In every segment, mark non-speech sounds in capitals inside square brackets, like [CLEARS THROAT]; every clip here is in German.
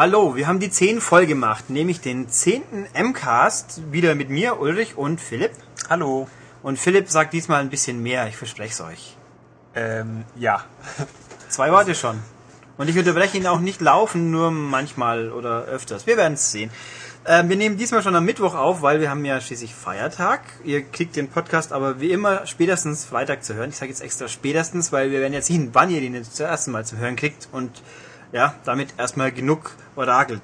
Hallo, wir haben die 10 voll gemacht, nämlich den 10. M-Cast, wieder mit mir, Ulrich und Philipp. Hallo. Und Philipp sagt diesmal ein bisschen mehr, ich verspreche es euch. Ähm, ja. [LAUGHS] Zwei Worte schon. Und ich unterbreche ihn auch nicht laufen, nur manchmal oder öfters. Wir werden es sehen. Ähm, wir nehmen diesmal schon am Mittwoch auf, weil wir haben ja schließlich Feiertag. Ihr kriegt den Podcast aber wie immer spätestens Freitag zu hören. Ich sage jetzt extra spätestens, weil wir werden jetzt sehen, wann ihr den jetzt zum ersten Mal zu hören kriegt. Und ja, damit erstmal genug orakelt.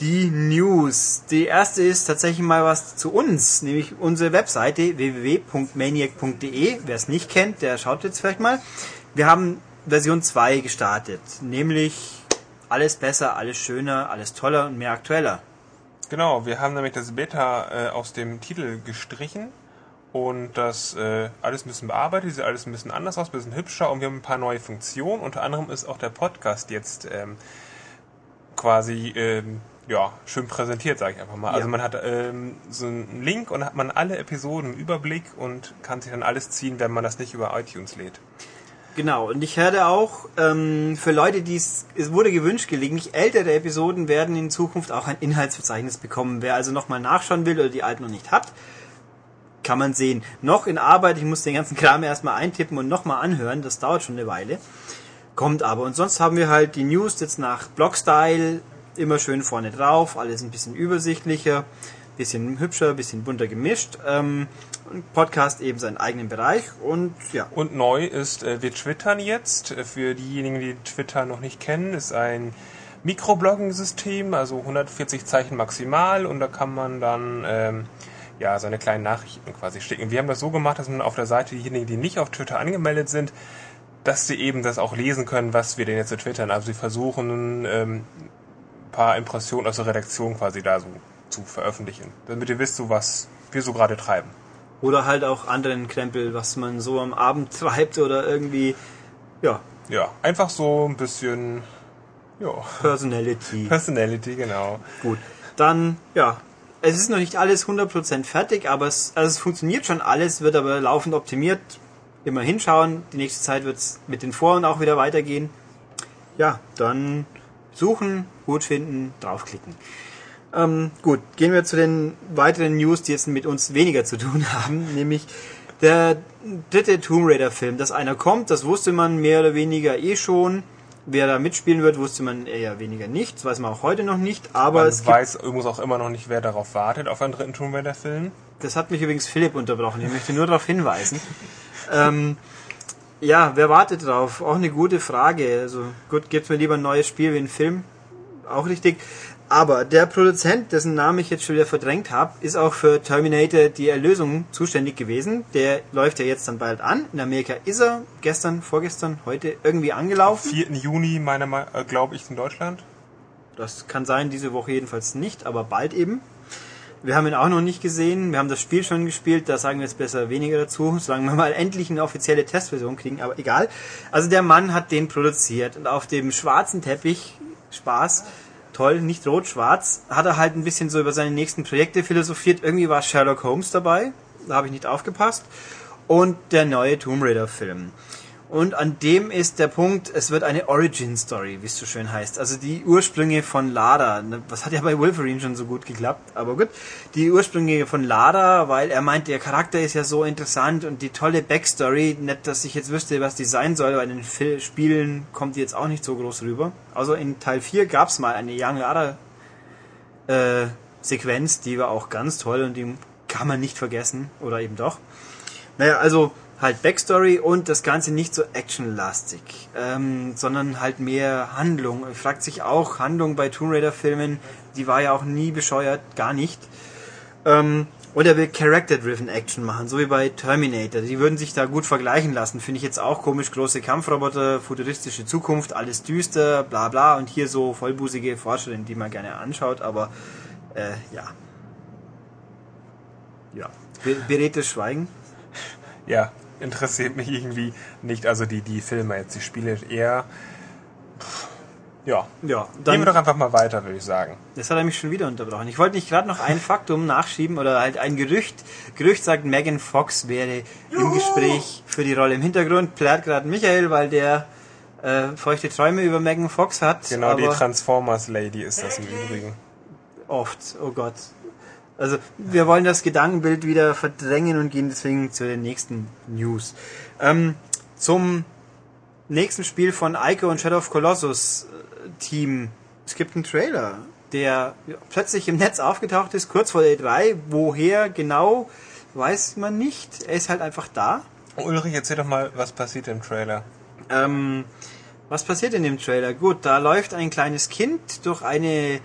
Die News. Die erste ist tatsächlich mal was zu uns, nämlich unsere Webseite www.maniac.de. Wer es nicht kennt, der schaut jetzt vielleicht mal. Wir haben Version 2 gestartet, nämlich alles besser, alles schöner, alles toller und mehr aktueller. Genau, wir haben nämlich das Beta äh, aus dem Titel gestrichen und das äh, alles ein bisschen bearbeitet, sieht alles ein bisschen anders aus, ein bisschen hübscher und wir haben ein paar neue Funktionen. Unter anderem ist auch der Podcast jetzt ähm, quasi ähm, ja, schön präsentiert, sage ich einfach mal. Also ja. Also man hat ähm, so einen Link und hat man alle Episoden im Überblick und kann sich dann alles ziehen, wenn man das nicht über iTunes lädt. Genau, und ich hörte auch, ähm, für Leute, die es, es wurde gewünscht, gelegentlich ältere Episoden werden in Zukunft auch ein Inhaltsverzeichnis bekommen. Wer also nochmal nachschauen will oder die alten noch nicht hat, kann man sehen. Noch in Arbeit, ich muss den ganzen Kram erstmal eintippen und nochmal anhören, das dauert schon eine Weile. Kommt aber. Und sonst haben wir halt die News jetzt nach Blogstyle immer schön vorne drauf, alles ein bisschen übersichtlicher, bisschen hübscher, bisschen bunter gemischt. Ähm, Podcast eben seinen eigenen Bereich und ja. Und neu ist, äh, wir twittern jetzt. Äh, für diejenigen, die Twitter noch nicht kennen, ist ein Mikroblogging-System, also 140 Zeichen maximal und da kann man dann ähm, ja seine kleinen Nachrichten quasi schicken. Wir haben das so gemacht, dass man auf der Seite diejenigen, die nicht auf Twitter angemeldet sind, dass sie eben das auch lesen können, was wir denn jetzt so twittern. Also sie versuchen ähm, ein paar Impressionen aus der Redaktion quasi da so zu veröffentlichen, damit ihr wisst, so was wir so gerade treiben. Oder halt auch anderen Krempel, was man so am Abend treibt oder irgendwie, ja. Ja, einfach so ein bisschen, ja. Personality. [LAUGHS] Personality, genau. Gut. Dann, ja. Es ist noch nicht alles 100% fertig, aber es, also es funktioniert schon alles, wird aber laufend optimiert. Immer hinschauen. Die nächste Zeit wird es mit den Foren auch wieder weitergehen. Ja, dann suchen, gut finden, draufklicken. Ähm, gut, gehen wir zu den weiteren News, die jetzt mit uns weniger zu tun [LAUGHS] haben, nämlich der dritte Tomb Raider Film, dass einer kommt, das wusste man mehr oder weniger eh schon. Wer da mitspielen wird, wusste man eher weniger nicht. Das weiß man auch heute noch nicht. Aber man es weiß übrigens auch immer noch nicht, wer darauf wartet, auf einen dritten Tomb Raider Film. Das hat mich übrigens Philipp unterbrochen. Ich möchte nur darauf hinweisen. [LAUGHS] ähm, ja, wer wartet drauf? Auch eine gute Frage. Also gut, gibt's mir lieber ein neues Spiel wie ein Film. Auch richtig. Aber der Produzent, dessen Namen ich jetzt schon wieder verdrängt habe, ist auch für Terminator die Erlösung zuständig gewesen. Der läuft ja jetzt dann bald an. In Amerika ist er gestern, vorgestern, heute irgendwie angelaufen. 4. Juni, meine, äh, glaube ich, in Deutschland. Das kann sein, diese Woche jedenfalls nicht, aber bald eben. Wir haben ihn auch noch nicht gesehen. Wir haben das Spiel schon gespielt. Da sagen wir jetzt besser weniger dazu. [LAUGHS] Solange wir mal endlich eine offizielle Testversion kriegen. Aber egal. Also der Mann hat den produziert. Und auf dem schwarzen Teppich, Spaß, toll, nicht rot-schwarz, hat er halt ein bisschen so über seine nächsten Projekte philosophiert. Irgendwie war Sherlock Holmes dabei, da habe ich nicht aufgepasst. Und der neue Tomb Raider-Film. Und an dem ist der Punkt, es wird eine Origin-Story, wie es so schön heißt. Also die Ursprünge von Lara. Was hat ja bei Wolverine schon so gut geklappt, aber gut. Die Ursprünge von Lara, weil er meint, der Charakter ist ja so interessant und die tolle Backstory. Nicht, dass ich jetzt wüsste, was die sein soll, weil in den Spielen kommt die jetzt auch nicht so groß rüber. Also in Teil 4 gab es mal eine Young Lara äh, Sequenz, die war auch ganz toll und die kann man nicht vergessen. Oder eben doch. Naja, also halt Backstory und das Ganze nicht so actionlastig, ähm, sondern halt mehr Handlung. Fragt sich auch, Handlung bei Tomb Raider Filmen, die war ja auch nie bescheuert, gar nicht. Ähm, und er will Character-Driven Action machen, so wie bei Terminator. Die würden sich da gut vergleichen lassen. Finde ich jetzt auch komisch. Große Kampfroboter, futuristische Zukunft, alles düster, bla bla. Und hier so vollbusige Forscherin, die man gerne anschaut. Aber äh, ja. Ja. Beredtes Schweigen. Ja, interessiert mich irgendwie nicht. Also die, die Filme jetzt, die Spiele eher. Ja. ja dann Gehen wir doch einfach mal weiter, würde ich sagen. Das hat er mich schon wieder unterbrochen. Ich wollte nicht gerade noch ein Faktum nachschieben oder halt ein Gerücht. Gerücht sagt, Megan Fox wäre Juhu! im Gespräch für die Rolle im Hintergrund. Plärt gerade Michael, weil der äh, feuchte Träume über Megan Fox hat. Genau, die Transformers Lady ist das im Übrigen. Oft, oh Gott. Also wir wollen das Gedankenbild wieder verdrängen und gehen deswegen zu den nächsten News. Ähm, zum nächsten Spiel von Ico und Shadow of Colossus äh, Team. Es gibt einen Trailer, der plötzlich im Netz aufgetaucht ist, kurz vor der E3. Woher genau, weiß man nicht. Er ist halt einfach da. Ulrich, erzähl doch mal, was passiert im Trailer. Ähm, was passiert in dem Trailer? Gut, da läuft ein kleines Kind durch eine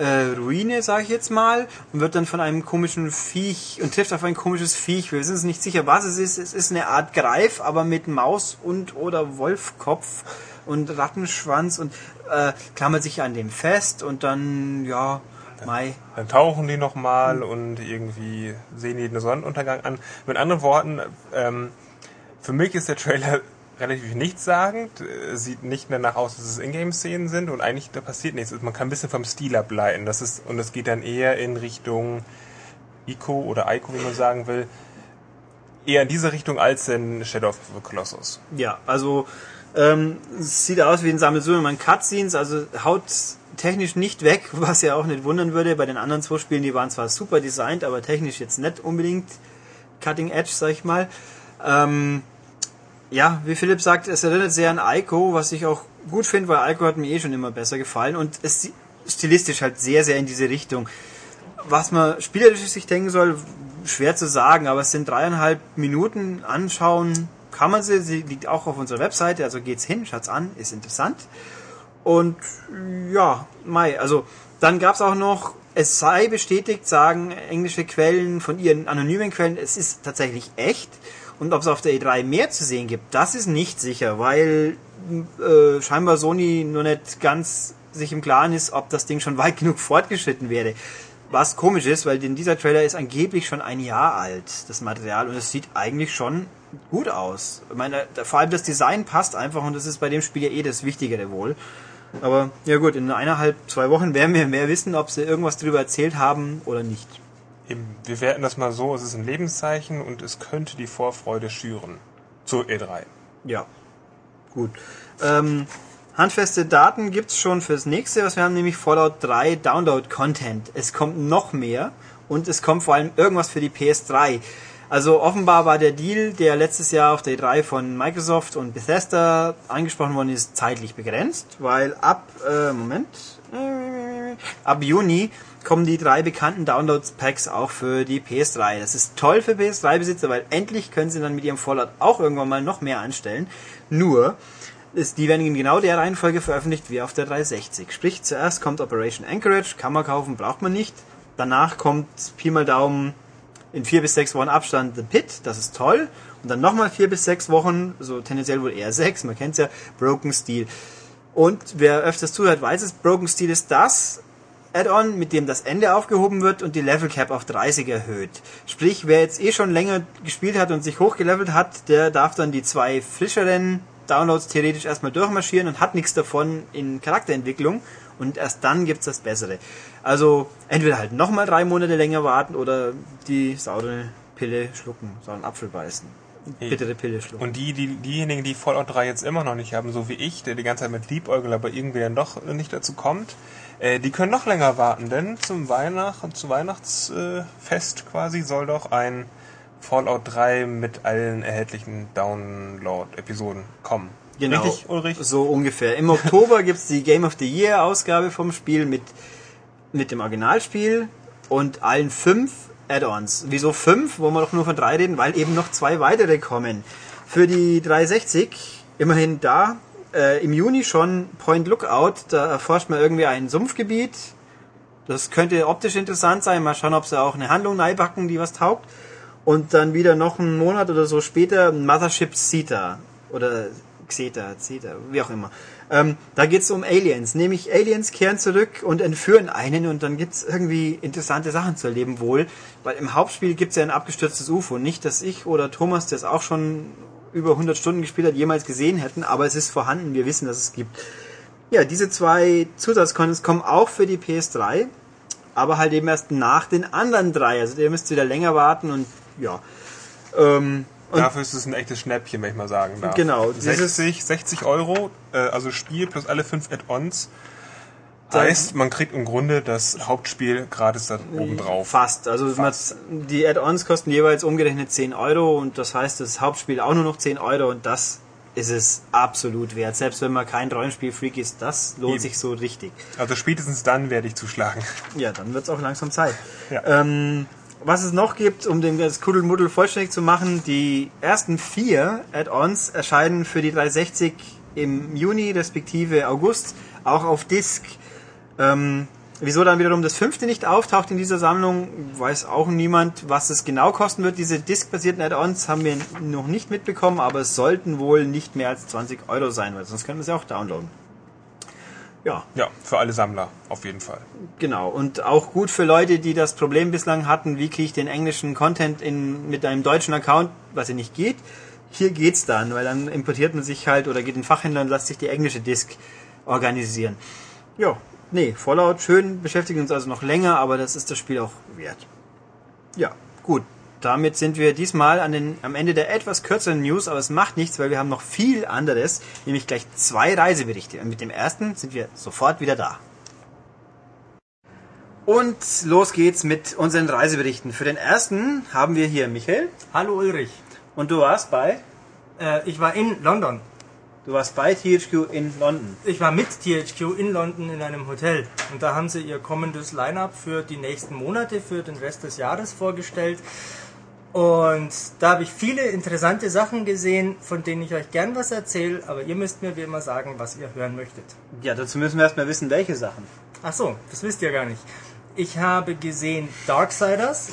äh, Ruine, sage ich jetzt mal, und wird dann von einem komischen Viech und trifft auf ein komisches Viech. Wir sind uns nicht sicher, was es ist. Es ist eine Art Greif, aber mit Maus und oder Wolfkopf und Rattenschwanz und äh, klammert sich an dem fest und dann, ja, Mai. Dann tauchen die nochmal mhm. und irgendwie sehen die den Sonnenuntergang an. Mit anderen Worten, ähm, für mich ist der Trailer relativ nichtssagend. Sieht nicht danach aus, dass es Ingame-Szenen sind und eigentlich da passiert nichts. Man kann ein bisschen vom Stil ableiten. Das ist, und es geht dann eher in Richtung Ico oder Ico, wie man sagen will. Eher in diese Richtung als in Shadow of the Colossus. Ja, also ähm, sieht aus wie ein Sammelsurium an Cutscenes, also haut technisch nicht weg, [LAUGHS] was ja auch nicht wundern würde. Bei den anderen zwei Spielen, die waren zwar super designt, aber technisch jetzt nicht unbedingt Cutting Edge, sag ich mal. Ähm, ja, wie Philipp sagt, es erinnert sehr an Ico, was ich auch gut finde, weil Ico hat mir eh schon immer besser gefallen und es stilistisch halt sehr, sehr in diese Richtung. Was man spielerisch sich denken soll, schwer zu sagen, aber es sind dreieinhalb Minuten anschauen, kann man sie, sie liegt auch auf unserer Webseite, also geht's hin, schaut's an, ist interessant. Und ja, Mai, also dann gab's auch noch, es sei bestätigt, sagen englische Quellen von ihren anonymen Quellen, es ist tatsächlich echt. Und ob es auf der E3 mehr zu sehen gibt, das ist nicht sicher, weil äh, scheinbar Sony nur nicht ganz sich im Klaren ist, ob das Ding schon weit genug fortgeschritten wäre. Was komisch ist, weil denn dieser Trailer ist angeblich schon ein Jahr alt, das Material, und es sieht eigentlich schon gut aus. Ich meine, vor allem das Design passt einfach und das ist bei dem Spiel ja eh das Wichtigere wohl. Aber ja gut, in eineinhalb, zwei Wochen werden wir mehr wissen, ob sie irgendwas darüber erzählt haben oder nicht. Eben, wir werten das mal so, es ist ein Lebenszeichen und es könnte die Vorfreude schüren. Zu E3. Ja. Gut. Ähm, handfeste Daten gibt's schon fürs nächste, was wir haben, nämlich Fallout 3 Download Content. Es kommt noch mehr und es kommt vor allem irgendwas für die PS3. Also offenbar war der Deal, der letztes Jahr auf der E3 von Microsoft und Bethesda angesprochen worden ist, zeitlich begrenzt, weil ab, äh, Moment, äh, ab Juni kommen die drei bekannten Downloads-Packs auch für die PS3. Das ist toll für PS3-Besitzer, weil endlich können sie dann mit ihrem Fallout auch irgendwann mal noch mehr anstellen. Nur, ist, die werden in genau der Reihenfolge veröffentlicht wie auf der 360. Sprich, zuerst kommt Operation Anchorage, kann man kaufen, braucht man nicht. Danach kommt Pi mal Daumen in vier bis sechs Wochen Abstand The Pit, das ist toll. Und dann nochmal vier bis sechs Wochen, so tendenziell wohl eher sechs, man kennt's ja, Broken Steel. Und wer öfters zuhört, weiß es, Broken Steel ist das, Add-on, mit dem das Ende aufgehoben wird und die Level Cap auf 30 erhöht. Sprich, wer jetzt eh schon länger gespielt hat und sich hochgelevelt hat, der darf dann die zwei frischeren Downloads theoretisch erstmal durchmarschieren und hat nichts davon in Charakterentwicklung und erst dann gibt's das Bessere. Also entweder halt nochmal drei Monate länger warten oder die saure Pille schlucken, sauren Apfel beißen. Bittere Pille schlucken. Und die, die, diejenigen, die Fallout 3 jetzt immer noch nicht haben, so wie ich, der die ganze Zeit mit Liebäugel aber irgendwie dann doch nicht dazu kommt, die können noch länger warten, denn zum Weihnacht, zu Weihnachtsfest äh, quasi soll doch ein Fallout 3 mit allen erhältlichen Download-Episoden kommen. Genau, Richtig, Ulrich? so ungefähr. Im Oktober [LAUGHS] gibt's die Game of the Year Ausgabe vom Spiel mit, mit dem Originalspiel und allen fünf Add-ons. Wieso fünf, wo wir doch nur von drei reden? Weil eben noch zwei weitere kommen. Für die 360 immerhin da äh, im Juni schon Point Lookout. Da erforscht man irgendwie ein Sumpfgebiet. Das könnte optisch interessant sein. Mal schauen, ob sie auch eine Handlung neibacken, die was taugt. Und dann wieder noch einen Monat oder so später Mothership Zeta. Oder Xeta, Zeta, wie auch immer. Ähm, da geht es um Aliens. Nämlich Aliens kehren zurück und entführen einen und dann gibt es irgendwie interessante Sachen zu erleben wohl. Weil im Hauptspiel gibt es ja ein abgestürztes UFO. Nicht, dass ich oder Thomas das auch schon über 100 Stunden gespielt hat, jemals gesehen hätten, aber es ist vorhanden, wir wissen, dass es gibt. Ja, diese zwei Zusatzcontents kommen auch für die PS3, aber halt eben erst nach den anderen drei. Also ihr müsst wieder länger warten und ja. Ähm, Und- Dafür ist es ein echtes Schnäppchen, wenn ich mal sagen darf. Genau, dieses- 60, 60 Euro, äh, also Spiel plus alle fünf Add-ons. Heißt, man kriegt im Grunde das Hauptspiel gratis da oben drauf. Fast. Also Fast. die Add-ons kosten jeweils umgerechnet 10 Euro und das heißt, das Hauptspiel auch nur noch 10 Euro und das ist es absolut wert. Selbst wenn man kein Rollenspiel-Freak ist, das lohnt Eben. sich so richtig. Also spätestens dann werde ich zuschlagen. Ja, dann wird es auch langsam Zeit. Ja. Ähm, was es noch gibt, um das Kuddelmuddel vollständig zu machen, die ersten vier Add-ons erscheinen für die 360 im Juni respektive August auch auf Disk. Ähm, wieso dann wiederum das fünfte nicht auftaucht in dieser Sammlung, weiß auch niemand, was es genau kosten wird. Diese diskbasierten Add-ons haben wir noch nicht mitbekommen, aber es sollten wohl nicht mehr als 20 Euro sein, weil sonst können wir sie auch downloaden. Ja, Ja, für alle Sammler, auf jeden Fall. Genau, und auch gut für Leute, die das Problem bislang hatten, wie kriege ich den englischen Content in, mit einem deutschen Account, was ja nicht geht. Hier geht's dann, weil dann importiert man sich halt oder geht in den Fachhändler und lässt sich die englische Disk organisieren. Ja, nee, Fallout schön, beschäftigt uns also noch länger, aber das ist das Spiel auch wert. Ja, gut. Damit sind wir diesmal an den, am Ende der etwas kürzeren News, aber es macht nichts, weil wir haben noch viel anderes, nämlich gleich zwei Reiseberichte. Und mit dem ersten sind wir sofort wieder da. Und los geht's mit unseren Reiseberichten. Für den ersten haben wir hier Michael Hallo Ulrich. und du warst bei Äh, ich war in London. Du warst bei THQ in London. Ich war mit THQ in London in einem Hotel. Und da haben sie ihr kommendes Line-up für die nächsten Monate, für den Rest des Jahres vorgestellt. Und da habe ich viele interessante Sachen gesehen, von denen ich euch gern was erzähle. Aber ihr müsst mir wie immer sagen, was ihr hören möchtet. Ja, dazu müssen wir erstmal wissen, welche Sachen. Ach so, das wisst ihr gar nicht. Ich habe gesehen Darksiders.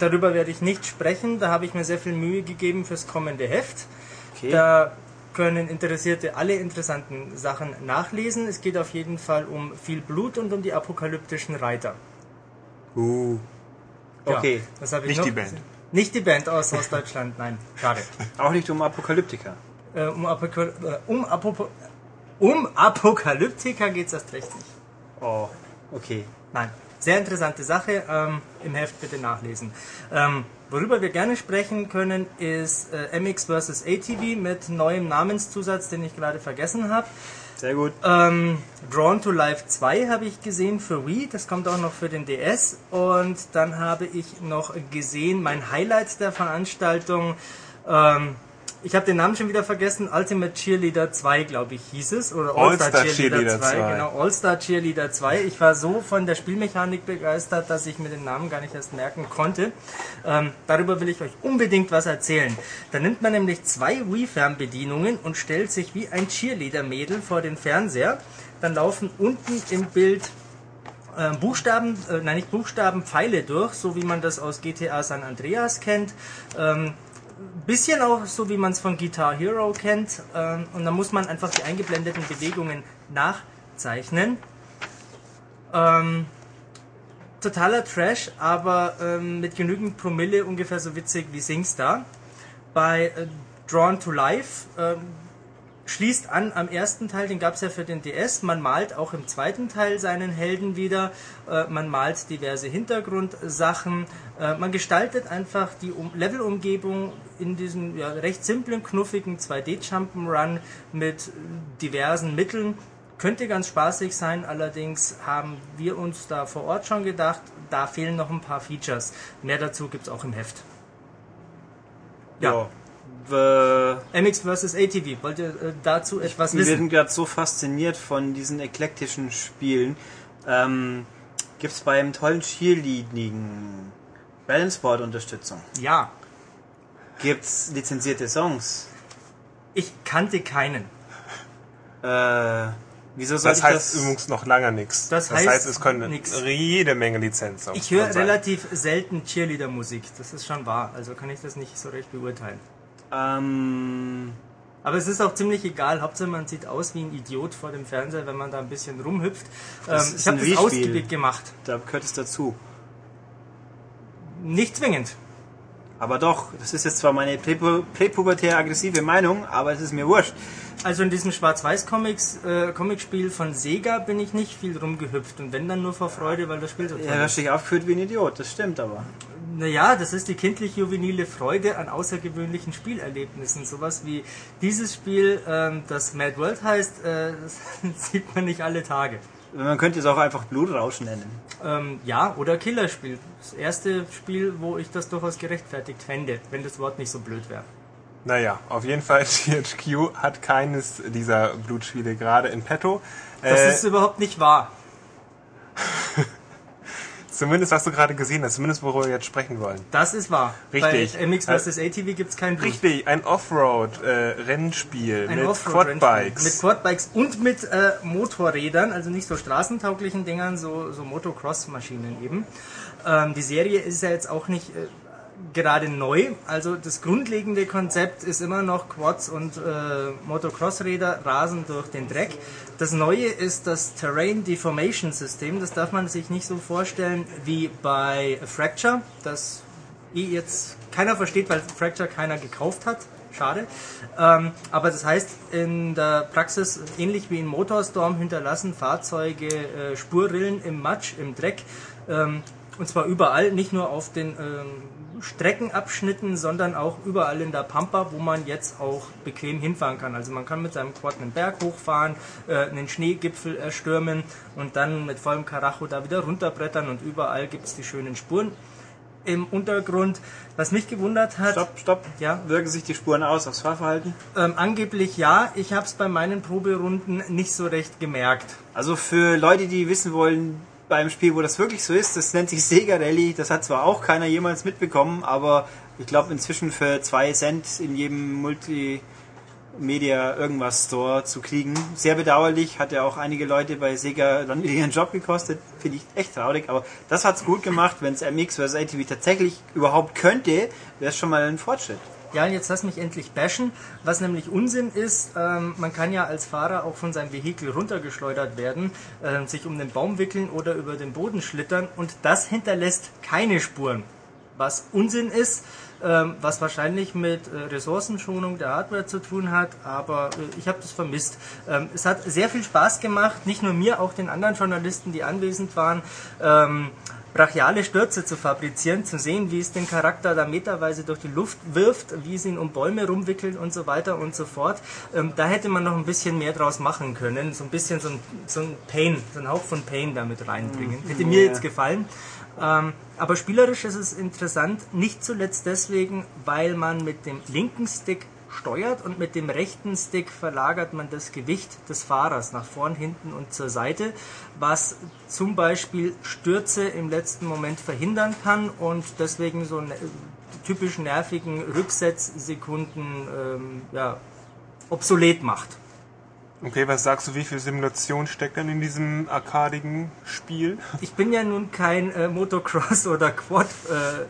Darüber werde ich nicht sprechen. Da habe ich mir sehr viel Mühe gegeben fürs kommende Heft. Okay. Da können Interessierte alle interessanten Sachen nachlesen. Es geht auf jeden Fall um viel Blut und um die apokalyptischen Reiter. Uh. Ja, Okay. was habe ich Nicht noch? die Band. Nicht die Band aus Ostdeutschland, nein, schade. [LAUGHS] Auch nicht um Apokalyptiker. Äh, um, Apokal äh, um, Apopo um Apokalyptiker geht es erst recht nicht. Oh, okay. Nein, sehr interessante Sache. Ähm, Im Heft bitte nachlesen. Ähm, worüber wir gerne sprechen können, ist äh, MX vs. ATV mit neuem Namenszusatz, den ich gerade vergessen habe. Sehr gut. Ähm, Drawn to Life 2 habe ich gesehen für Wii, das kommt auch noch für den DS. Und dann habe ich noch gesehen, mein Highlight der Veranstaltung, ähm, ich habe den Namen schon wieder vergessen, Ultimate Cheerleader 2, glaube ich, hieß es. Oder All-Star All-Star Cheerleader, Cheerleader 2. 2. Genau, All-Star Cheerleader 2. Ich war so von der Spielmechanik begeistert, dass ich mir den Namen gar nicht erst merken konnte. Ähm, darüber will ich euch unbedingt was erzählen. Da nimmt man nämlich zwei Wii-Fernbedienungen und stellt sich wie ein Cheerleader-Mädel vor den Fernseher. Dann laufen unten im Bild äh, Buchstaben, äh, nein nicht Buchstaben, Pfeile durch, so wie man das aus GTA San Andreas kennt. Ähm, bisschen auch so, wie man es von Guitar Hero kennt. Ähm, und dann muss man einfach die eingeblendeten Bewegungen nachzeichnen. Ähm, totaler Trash, aber ähm, mit genügend Promille ungefähr so witzig wie SingStar. Bei äh, Drawn to Life ähm, schließt an am ersten Teil, den gab es ja für den DS. Man malt auch im zweiten Teil seinen Helden wieder. Äh, man malt diverse Hintergrundsachen. Äh, man gestaltet einfach die um Levelumgebung in diesem ja, recht simplen, knuffigen 2D-Jump'n'Run mit diversen Mitteln. Könnte ganz spaßig sein, allerdings haben wir uns da vor Ort schon gedacht, da fehlen noch ein paar Features. Mehr dazu gibt es auch im Heft. Ja. Wir, MX vs. ATV, wollt ihr äh, dazu etwas wir wissen? sind gerade so fasziniert von diesen eklektischen Spielen. Ähm, gibt's beim tollen Cheerleading Balanceboard Unterstützung? Ja, Gibt's lizenzierte Songs? ich kannte keinen. Äh, wieso soll Das ich heißt das? übrigens noch lange nichts. Das heißt es können nix. jede Menge Lizenzen. Ich höre relativ selten Cheerleader-Musik, das ist schon wahr, also kann ich das nicht so recht beurteilen. Ähm, Aber es ist auch ziemlich egal, Hauptsache man sieht aus wie ein Idiot vor dem Fernseher, wenn man da ein bisschen rumhüpft. Ähm, ist ich habe das ausgiebig gemacht. da gehört es dazu. Nicht zwingend. Aber doch, das ist jetzt zwar meine präpu präpubertär aggressive Meinung, aber es ist mir wurscht. Also in diesem Schwarz-Weiß-Comics, äh, Comicspiel von Sega bin ich nicht viel rumgehüpft und wenn dann nur vor Freude, weil das Spiel so toll Ja, du hast ist. dich aufgeführt wie ein Idiot, das stimmt aber. Naja, das ist die kindlich-juvenile Freude an außergewöhnlichen Spielerlebnissen. Sowas wie dieses Spiel, ähm, das Mad World heißt, äh, das [LAUGHS] sieht man nicht alle Tage. Man könnte es auch einfach Blutrausch nennen. Ähm, ja, oder Killerspiel. Das erste Spiel, wo ich das durchaus gerechtfertigt fände, wenn das Wort nicht so blöd wäre. Naja, auf jeden Fall, [LAUGHS] THQ hat keines dieser Blutspiele gerade in petto. Das Äh, ist überhaupt nicht wahr. [LAUGHS] zumindest was du gerade gesehen hast, zumindest worüber wir jetzt sprechen wollen. Das ist wahr. Richtig. Bei MX vs. ATV gibt es kein Blut. Richtig, ein Offroad-Rennspiel Ein mit Offroad-Rennspiel. Quadbikes. Mit Quadbikes und mit äh, Motorrädern, also nicht so straßentauglichen Dingern, so, so Motocross-Maschinen eben. Ähm, die Serie ist ja jetzt auch nicht äh, gerade neu. Also das grundlegende Konzept ist immer noch Quads und äh, Motocross-Räder rasen durch den Dreck. Das Neue ist das Terrain Deformation System. Das darf man sich nicht so vorstellen wie bei Fracture, das eh jetzt keiner versteht, weil Fracture keiner gekauft hat. Schade. Ähm, aber das heißt in der Praxis, ähnlich wie in Motorstorm, hinterlassen Fahrzeuge äh, Spurrillen im Matsch, im Dreck. Ähm, und zwar überall, nicht nur auf den ähm, Streckenabschnitten, sondern auch überall in der Pampa, wo man jetzt auch bequem hinfahren kann. Also man kann mit seinem Quad einen Berg hochfahren, äh, einen Schneegipfel erstürmen und dann mit vollem Karacho da wieder runterbrettern und überall gibt es die schönen Spuren im Untergrund. Was mich gewundert hat, Stopp, stopp. Ja. Wirken sich die Spuren aus aufs Fahrverhalten? ähm, angeblich ja, ich habe es bei meinen Proberunden nicht so recht gemerkt. Also für Leute, die wissen wollen, beim Spiel, wo das wirklich so ist, das nennt sich Sega Rally. Das hat zwar auch keiner jemals mitbekommen, aber ich glaube inzwischen für zwei Cent in jedem Multimedia irgendwas Store zu kriegen. Sehr bedauerlich, hat ja auch einige Leute bei Sega dann [LAUGHS] ihren Job gekostet. Finde ich echt traurig, aber das hat's gut gemacht. Wenn es MX vs. ATV tatsächlich überhaupt könnte, wäre es schon mal ein Fortschritt. Ja, jetzt lass mich endlich bashen. Was nämlich Unsinn ist, ähm, man kann ja als Fahrer auch von seinem Vehikel runtergeschleudert werden, ähm, sich um den Baum wickeln oder über den Boden schlittern und das hinterlässt keine Spuren. Was Unsinn ist, ähm, was wahrscheinlich mit äh, Ressourcenschonung der Hardware zu tun hat, aber äh, ich habe das vermisst. Ähm, es hat sehr viel Spaß gemacht, nicht nur mir, auch den anderen Journalisten, die anwesend waren. Ähm, brachiale Stürze zu fabrizieren, zu sehen, wie es den Charakter da meterweise durch die Luft wirft, wie es ihn um Bäume rumwickelt und so weiter und so fort. Ähm, da hätte man noch ein bisschen mehr draus machen können, so ein bisschen so ein, so ein Pain, so ein Hauch von Pain damit reinbringen. Hätte mir jetzt gefallen. Ähm, aber spielerisch ist es interessant, nicht zuletzt deswegen, weil man mit dem linken Stick steuert und mit dem rechten Stick verlagert man das Gewicht des Fahrers nach vorn, hinten und zur Seite, was zum Beispiel Stürze im letzten Moment verhindern kann und deswegen so ne typisch nervigen Rücksetzsekunden ähm, ja, obsolet macht. Okay, was sagst du, wie viel Simulation steckt denn in diesem arkadigen Spiel? Ich bin ja nun kein äh, Motocross- oder Quad-Profi.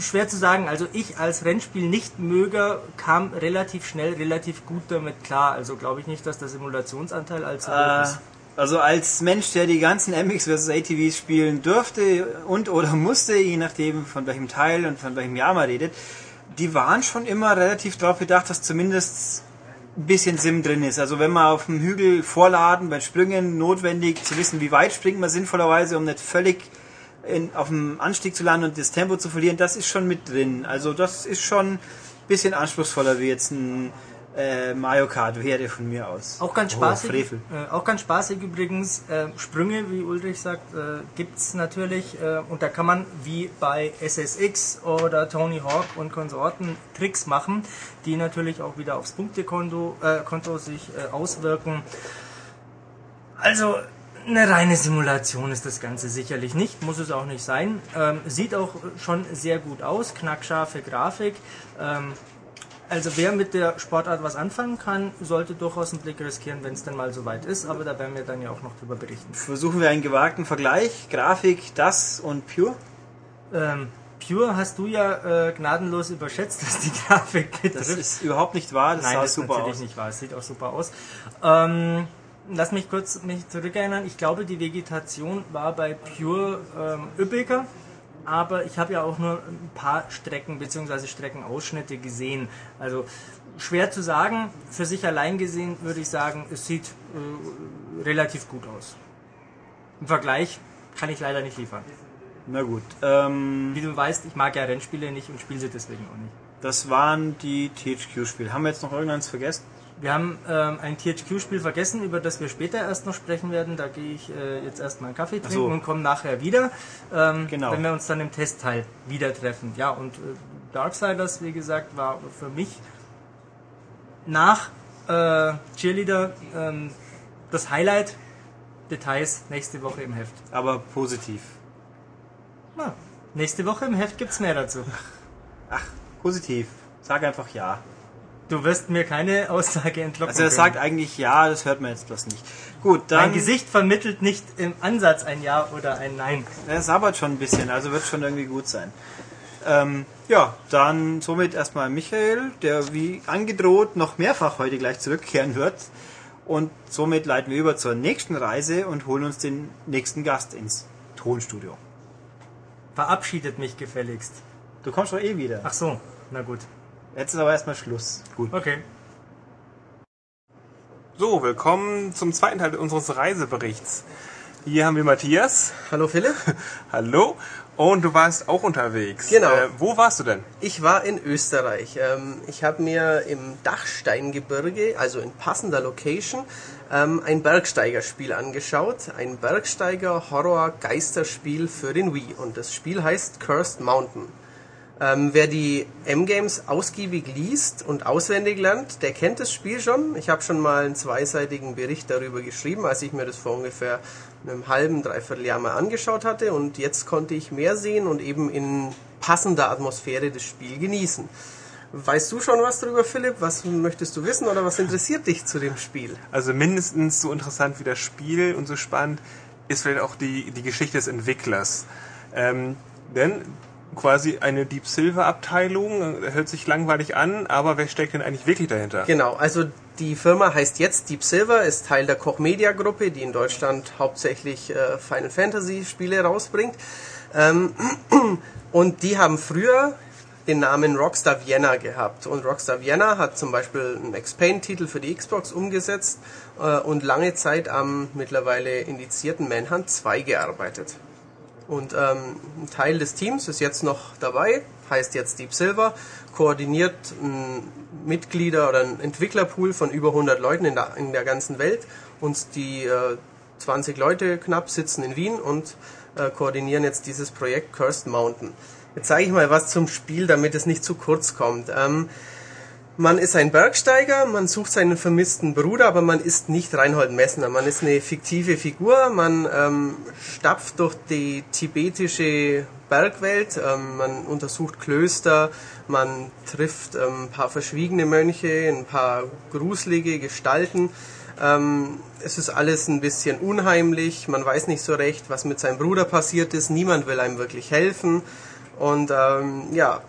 Schwer zu sagen. Also ich als Rennspiel-Nichtmöger kam relativ schnell, relativ gut damit klar. Also glaube ich nicht, dass der Simulationsanteil allzu hoch Äh, ist. also als Mensch, der die ganzen MX vs. ATVs spielen durfte und oder musste, je nachdem von welchem Teil und von welchem Jahr man redet, die waren schon immer relativ darauf bedacht, dass zumindest ein bisschen Sim drin ist. Also wenn man auf dem Hügel vorladen, bei Sprüngen notwendig zu wissen, wie weit springt man sinnvollerweise, um nicht völlig in, auf dem Anstieg zu landen und das Tempo zu verlieren, das ist schon mit drin. Also das ist schon ein bisschen anspruchsvoller wie jetzt ein äh, Mario Kart wäre von mir aus. Auch ganz Oh, spaßig. Frevel. Äh, auch ganz spaßig übrigens. Äh, Sprünge, wie Ulrich sagt, äh, gibt's natürlich. Äh, und da kann man wie bei SSX oder Tony Hawk und Konsorten Tricks machen, die natürlich auch wieder aufs Punktekonto äh, Konto sich äh, auswirken. Also eine reine Simulation ist das Ganze sicherlich nicht, muss es auch nicht sein. Ähm, sieht auch schon sehr gut aus, knackscharfe Grafik. Ähm, also wer mit der Sportart was anfangen kann, sollte durchaus einen Blick riskieren, wenn es denn mal soweit ist. Aber da werden wir dann ja auch noch drüber berichten. Versuchen wir einen gewagten Vergleich. Grafik, das und Pure. Ähm, Pure hast du ja äh, gnadenlos überschätzt, [LAUGHS] was die Grafik Das betrifft. ist überhaupt nicht wahr. Das Nein, sah das ist super natürlich aus. nicht wahr. Es sieht auch super aus. Ähm, lass mich kurz mich zurückerinnern. Ich glaube, die Vegetation war bei Pure ähm, üppiger. Aber ich habe ja auch nur ein paar Strecken bzw. Streckenausschnitte gesehen. Also schwer zu sagen. Für sich allein gesehen würde ich sagen, es sieht äh, relativ gut aus. Im Vergleich kann ich leider nicht liefern. Na gut. Ähm, Wie du weißt, ich mag ja Rennspiele nicht und spiele sie deswegen auch nicht. das waren die THQ-Spiele. Haben wir jetzt noch irgendeins vergessen? Wir haben ähm, ein THQ-Spiel vergessen, über das wir später erst noch sprechen werden. Da gehe ich äh, jetzt erstmal einen Kaffee trinken so. und komme nachher wieder, ähm, Genau. wenn wir uns dann im Testteil wieder treffen. Ja, und äh, Darksiders, wie gesagt, war für mich nach äh, Cheerleader ähm, das Highlight. Details nächste Woche im Heft. Aber positiv. Na, nächste Woche im Heft gibt's mehr dazu. Positiv. Sag einfach ja. Du wirst mir keine Aussage entlocken. Also er können. sagt eigentlich ja, das hört man jetzt bloß nicht. Gut, dann. Mein Gesicht vermittelt nicht im Ansatz ein Ja oder ein Nein. Er sabbert schon ein bisschen, also wird schon irgendwie gut sein. Ähm, ja, dann somit erstmal Michael, der wie angedroht noch mehrfach heute gleich zurückkehren wird. Und somit leiten wir über zur nächsten Reise und holen uns den nächsten Gast ins Tonstudio. Verabschiedet mich gefälligst. Du kommst doch eh wieder. Ach so, na gut. Jetzt ist aber erstmal Schluss. Gut. Okay. So, willkommen zum zweiten Teil unseres Reiseberichts. Hier haben wir Matthias. Hallo Philipp, [LAUGHS] Hallo. Und du warst auch unterwegs. Genau. Äh, wo warst du denn? ich war in Österreich. Ähm, Ich habe mir im Dachsteingebirge, also in passender Location, ähm, ein Bergsteigerspiel angeschaut. Ein Bergsteiger-Horror-Geisterspiel für den Wii. Und das Spiel heißt Cursed Mountain. Ähm, wer die M-Games ausgiebig liest und auswendig lernt, der kennt das Spiel schon. Ich habe schon mal einen zweiseitigen Bericht darüber geschrieben, als ich mir das vor ungefähr einem halben, dreiviertel Jahr mal angeschaut hatte. Und jetzt konnte ich mehr sehen und eben in passender Atmosphäre das Spiel genießen. Weißt du schon was darüber, Philipp? Was möchtest du wissen oder was interessiert dich zu dem Spiel? Also mindestens so interessant wie das Spiel und so spannend ist vielleicht auch die, die Geschichte des Entwicklers. Ähm, denn quasi eine Deep Silver Abteilung äh, hört sich langweilig an, aber wer steckt denn eigentlich wirklich dahinter? Genau, also die Firma heißt jetzt Deep Silver, ist Teil der Koch Media Gruppe, die in Deutschland hauptsächlich äh, Final Fantasy Spiele rausbringt. Ähm, [CLEARS THROAT] und die haben früher den Namen Rockstar Vienna gehabt. Und Rockstar Vienna hat zum Beispiel einen X-Pain-Titel für die Xbox umgesetzt äh, und lange Zeit am mittlerweile indizierten Manhunt 2 gearbeitet. Und ähm, ein Teil des Teams ist jetzt noch dabei, heißt jetzt Deep Silver, koordiniert ein Mitglieder oder ein Entwicklerpool von über 100 Leuten in der, in der ganzen Welt. Und die äh, 20 Leute knapp sitzen in Wien und äh, koordinieren jetzt dieses Projekt Cursed Mountain. Jetzt zeige ich mal was zum Spiel, damit es nicht zu kurz kommt. Ähm, man ist ein Bergsteiger, man sucht seinen vermissten Bruder, aber man ist nicht Reinhold Messner. Man ist eine fiktive Figur, man ähm, stapft durch die tibetische Bergwelt, ähm, man untersucht Klöster, man trifft ähm, ein paar verschwiegene Mönche, ein paar gruselige Gestalten. Ähm, es ist alles ein bisschen unheimlich, man weiß nicht so recht, was mit seinem Bruder passiert ist, niemand will einem wirklich helfen. Und ähm, ja,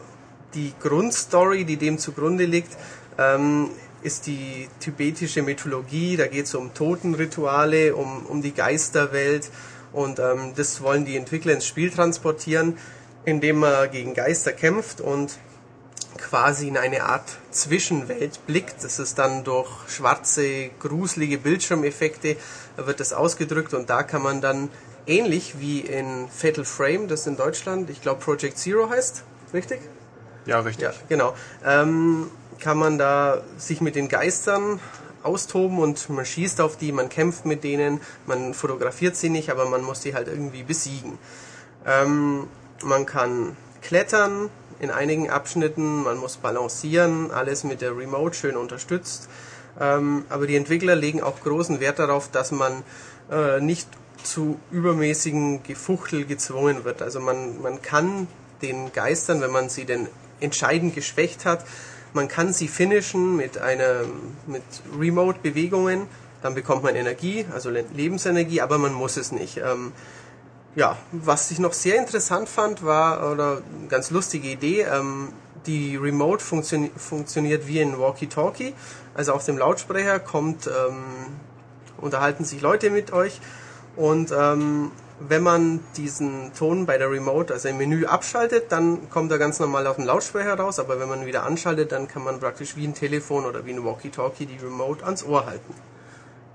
die Grundstory, die dem zugrunde liegt, ähm, ist die tibetische Mythologie. Da geht es um Totenrituale, um, um die Geisterwelt. Und ähm, das wollen die Entwickler ins Spiel transportieren, indem man gegen Geister kämpft und quasi in eine Art Zwischenwelt blickt. Das ist dann durch schwarze, gruselige Bildschirmeffekte wird das ausgedrückt und da kann man dann ähnlich wie in Fatal Frame, das in Deutschland, ich glaube Project Zero heißt, richtig? Ja, richtig. Ja, genau. Ähm, kann man da sich mit den Geistern austoben und man schießt auf die, man kämpft mit denen, man fotografiert sie nicht, aber man muss die halt irgendwie besiegen. Ähm, man kann klettern in einigen Abschnitten, man muss balancieren, alles mit der Remote schön unterstützt. Ähm, aber die Entwickler legen auch großen Wert darauf, dass man äh, nicht zu übermäßigen Gefuchtel gezwungen wird. Also man, man kann den Geistern, wenn man sie denn entscheidend geschwächt hat, man kann sie finishen mit einer mit Remote-Bewegungen, dann bekommt man Energie, also Le- Lebensenergie, aber man muss es nicht. Ähm, ja, was ich noch sehr interessant fand, war, oder ganz lustige Idee, ähm, die Remote funktio funktioniert wie ein Walkie-Talkie. Also auf dem Lautsprecher kommt, ähm, unterhalten sich Leute mit euch und ähm, wenn man diesen Ton bei der Remote, also im Menü abschaltet, dann kommt er ganz normal auf den Lautsprecher raus, aber wenn man wieder anschaltet, dann kann man praktisch wie ein Telefon oder wie ein Walkie-Talkie die Remote ans Ohr halten.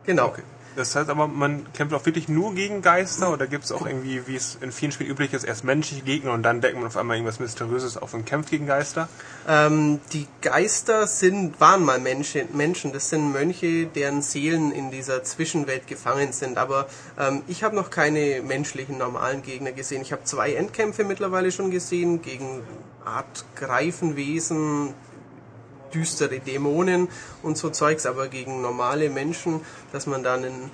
Genau. Okay. Das heißt aber, man kämpft auch wirklich nur gegen Geister oder gibt es auch irgendwie, wie es in vielen Spielen üblich ist, erst menschliche Gegner und dann deckt man auf einmal irgendwas Mysteriöses auf und kämpft gegen Geister? Ähm, die Geister sind, waren mal Menschen, Menschen. Das sind Mönche, deren Seelen in dieser Zwischenwelt gefangen sind. Aber ähm, ich habe noch keine menschlichen, normalen Gegner gesehen. Ich habe zwei Endkämpfe mittlerweile schon gesehen gegen Art Greifenwesen, düstere Dämonen und so Zeugs, aber gegen normale Menschen, dass man da einen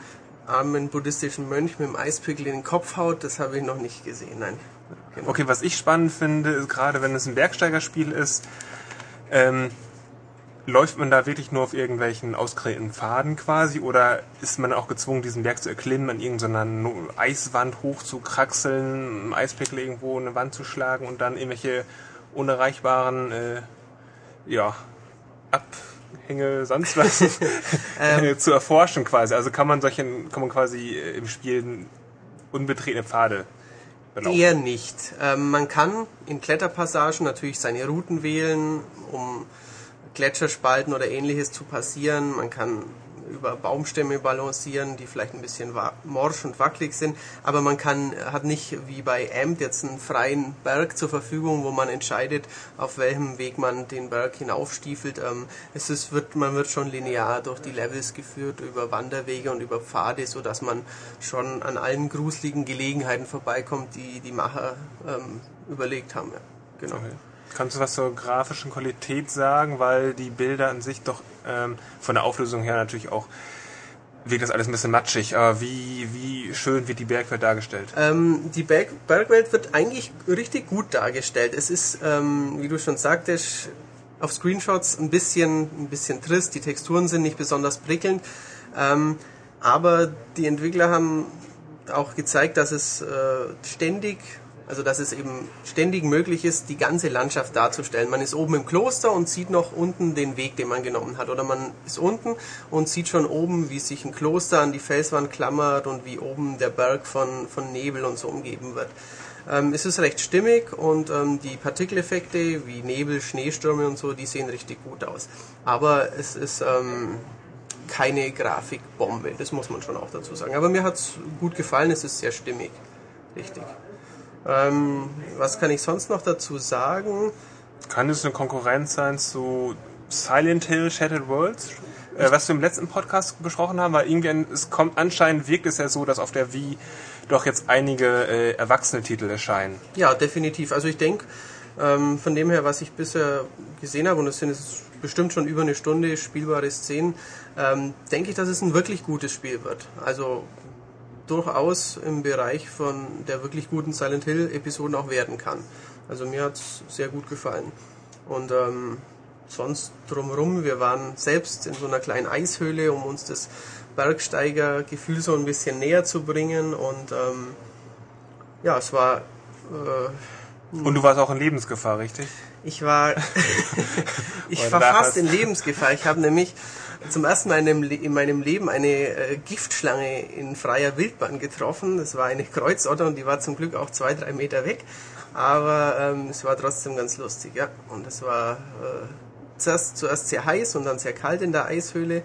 armen buddhistischen Mönch mit dem Eispickel in den Kopf haut, das habe ich noch nicht gesehen. Nein. Genau. Okay, was ich spannend finde, ist gerade wenn es ein Bergsteigerspiel ist, ähm, läuft man da wirklich nur auf irgendwelchen ausgeräteten Pfaden quasi oder ist man auch gezwungen, diesen Berg zu erklimmen, an irgendeiner Eiswand hochzukraxeln, einen Eispickel irgendwo in eine Wand zu schlagen und dann irgendwelche unerreichbaren äh, ja, Abhänge, sonst was [LAUGHS] ähm, zu erforschen quasi. Also kann man solche, kann man quasi äh, im Spiel unbetretene Pfade belaufen. Eher nicht. Ähm, man kann in Kletterpassagen natürlich seine Routen wählen, um Gletscherspalten oder ähnliches zu passieren. Man kann über Baumstämme balancieren, die vielleicht ein bisschen morsch und wackelig sind, aber man kann, hat nicht wie bei Amt jetzt einen freien Berg zur Verfügung, wo man entscheidet, auf welchem Weg man den Berg hinaufstiefelt. Ähm, es ist, wird, man wird schon linear durch die Levels geführt, über Wanderwege und über Pfade, so dass man schon an allen gruseligen Gelegenheiten vorbeikommt, die die Macher ähm, überlegt haben. Ja, genau. Okay. Kannst du was zur grafischen Qualität sagen, weil die Bilder an sich doch ähm, von der Auflösung her natürlich auch wirkt das alles ein bisschen matschig, aber wie, wie schön wird die Bergwelt dargestellt? Ähm, die Berg, Bergwelt wird eigentlich richtig gut dargestellt. Es ist, ähm, wie du schon sagtest, auf Screenshots ein bisschen, ein bisschen trist, die Texturen sind nicht besonders prickelnd, ähm, aber die Entwickler haben auch gezeigt, dass es äh, ständig also dass es eben ständig möglich ist, die ganze Landschaft darzustellen. Man ist oben im Kloster und sieht noch unten den Weg, den man genommen hat. Oder man ist unten und sieht schon oben, wie sich ein Kloster an die Felswand klammert und wie oben der Berg von, von Nebel und so umgeben wird. Ähm, es ist recht stimmig und ähm, die Partikeleffekte wie Nebel, Schneestürme und so, die sehen richtig gut aus. Aber es ist ähm, keine Grafikbombe, das muss man schon auch dazu sagen. Aber mir hat es gut gefallen, es ist sehr stimmig. Richtig. Ähm, was kann ich sonst noch dazu sagen? Kann es eine Konkurrenz sein zu Silent Hill Shattered Worlds? Äh, was wir im letzten Podcast besprochen haben, weil irgendwie es kommt anscheinend wirkt es ja so, dass auf der Wii doch jetzt einige äh, erwachsene Titel erscheinen. Ja, definitiv. Also ich denke, ähm, von dem her, was ich bisher gesehen habe, und das sind jetzt bestimmt schon über eine Stunde spielbare Szenen, ähm, denke ich, dass es ein wirklich gutes Spiel wird. Also durchaus im Bereich von der wirklich guten Silent Hill Episoden auch werden kann. Also mir hat es sehr gut gefallen. Und ähm, sonst drumherum, wir waren selbst in so einer kleinen Eishöhle, um uns das Bergsteigergefühl so ein bisschen näher zu bringen. Und ähm, ja, es war. Äh, und du warst auch in Lebensgefahr, richtig? Ich war, [LAUGHS] [LAUGHS] ich war fast in Lebensgefahr. Ich habe nämlich zum ersten Mal in meinem Leben eine äh, Giftschlange in freier Wildbahn getroffen. Das war eine Kreuzotter und die war zum Glück auch zwei, drei Meter weg. Aber ähm, es war trotzdem ganz lustig, ja. Und es war äh, zuerst, zuerst sehr heiß und dann sehr kalt in der Eishöhle.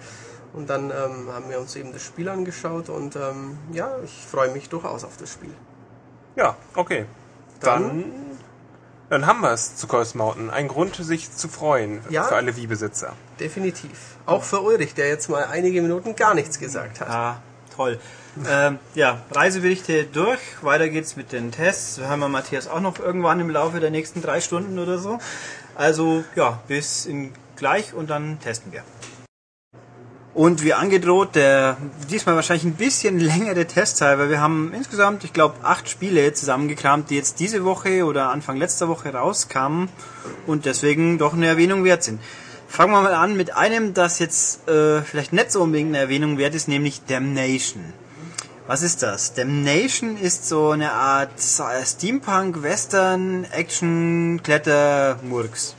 Und dann ähm, haben wir uns eben das Spiel angeschaut und ähm, ja, ich freue mich durchaus auf das Spiel. Ja, okay. Dann, dann dann haben wir es zu Curse Mountain. Ein Grund, sich zu freuen ja, für alle Wii-Besitzer. Definitiv. Auch für Ulrich, der jetzt mal einige Minuten gar nichts gesagt hat. Ah, toll. ähm, ja, Reiseberichte durch. Weiter geht's mit den Tests. Wir haben wir Matthias auch noch irgendwann im Laufe der nächsten drei Stunden oder so. Also ja, bis in gleich und dann testen wir. Und wie angedroht, der diesmal wahrscheinlich ein bisschen längere Testzeit, weil wir haben insgesamt, ich glaube, acht Spiele zusammengekramt, die jetzt diese Woche oder Anfang letzter Woche rauskamen und deswegen doch eine Erwähnung wert sind. Fangen wir mal an mit einem, das jetzt äh, vielleicht nicht so unbedingt eine Erwähnung wert ist, nämlich Damnation. Was ist das? Damnation ist so eine Art Steampunk, Western, Action, Kletter, Murks.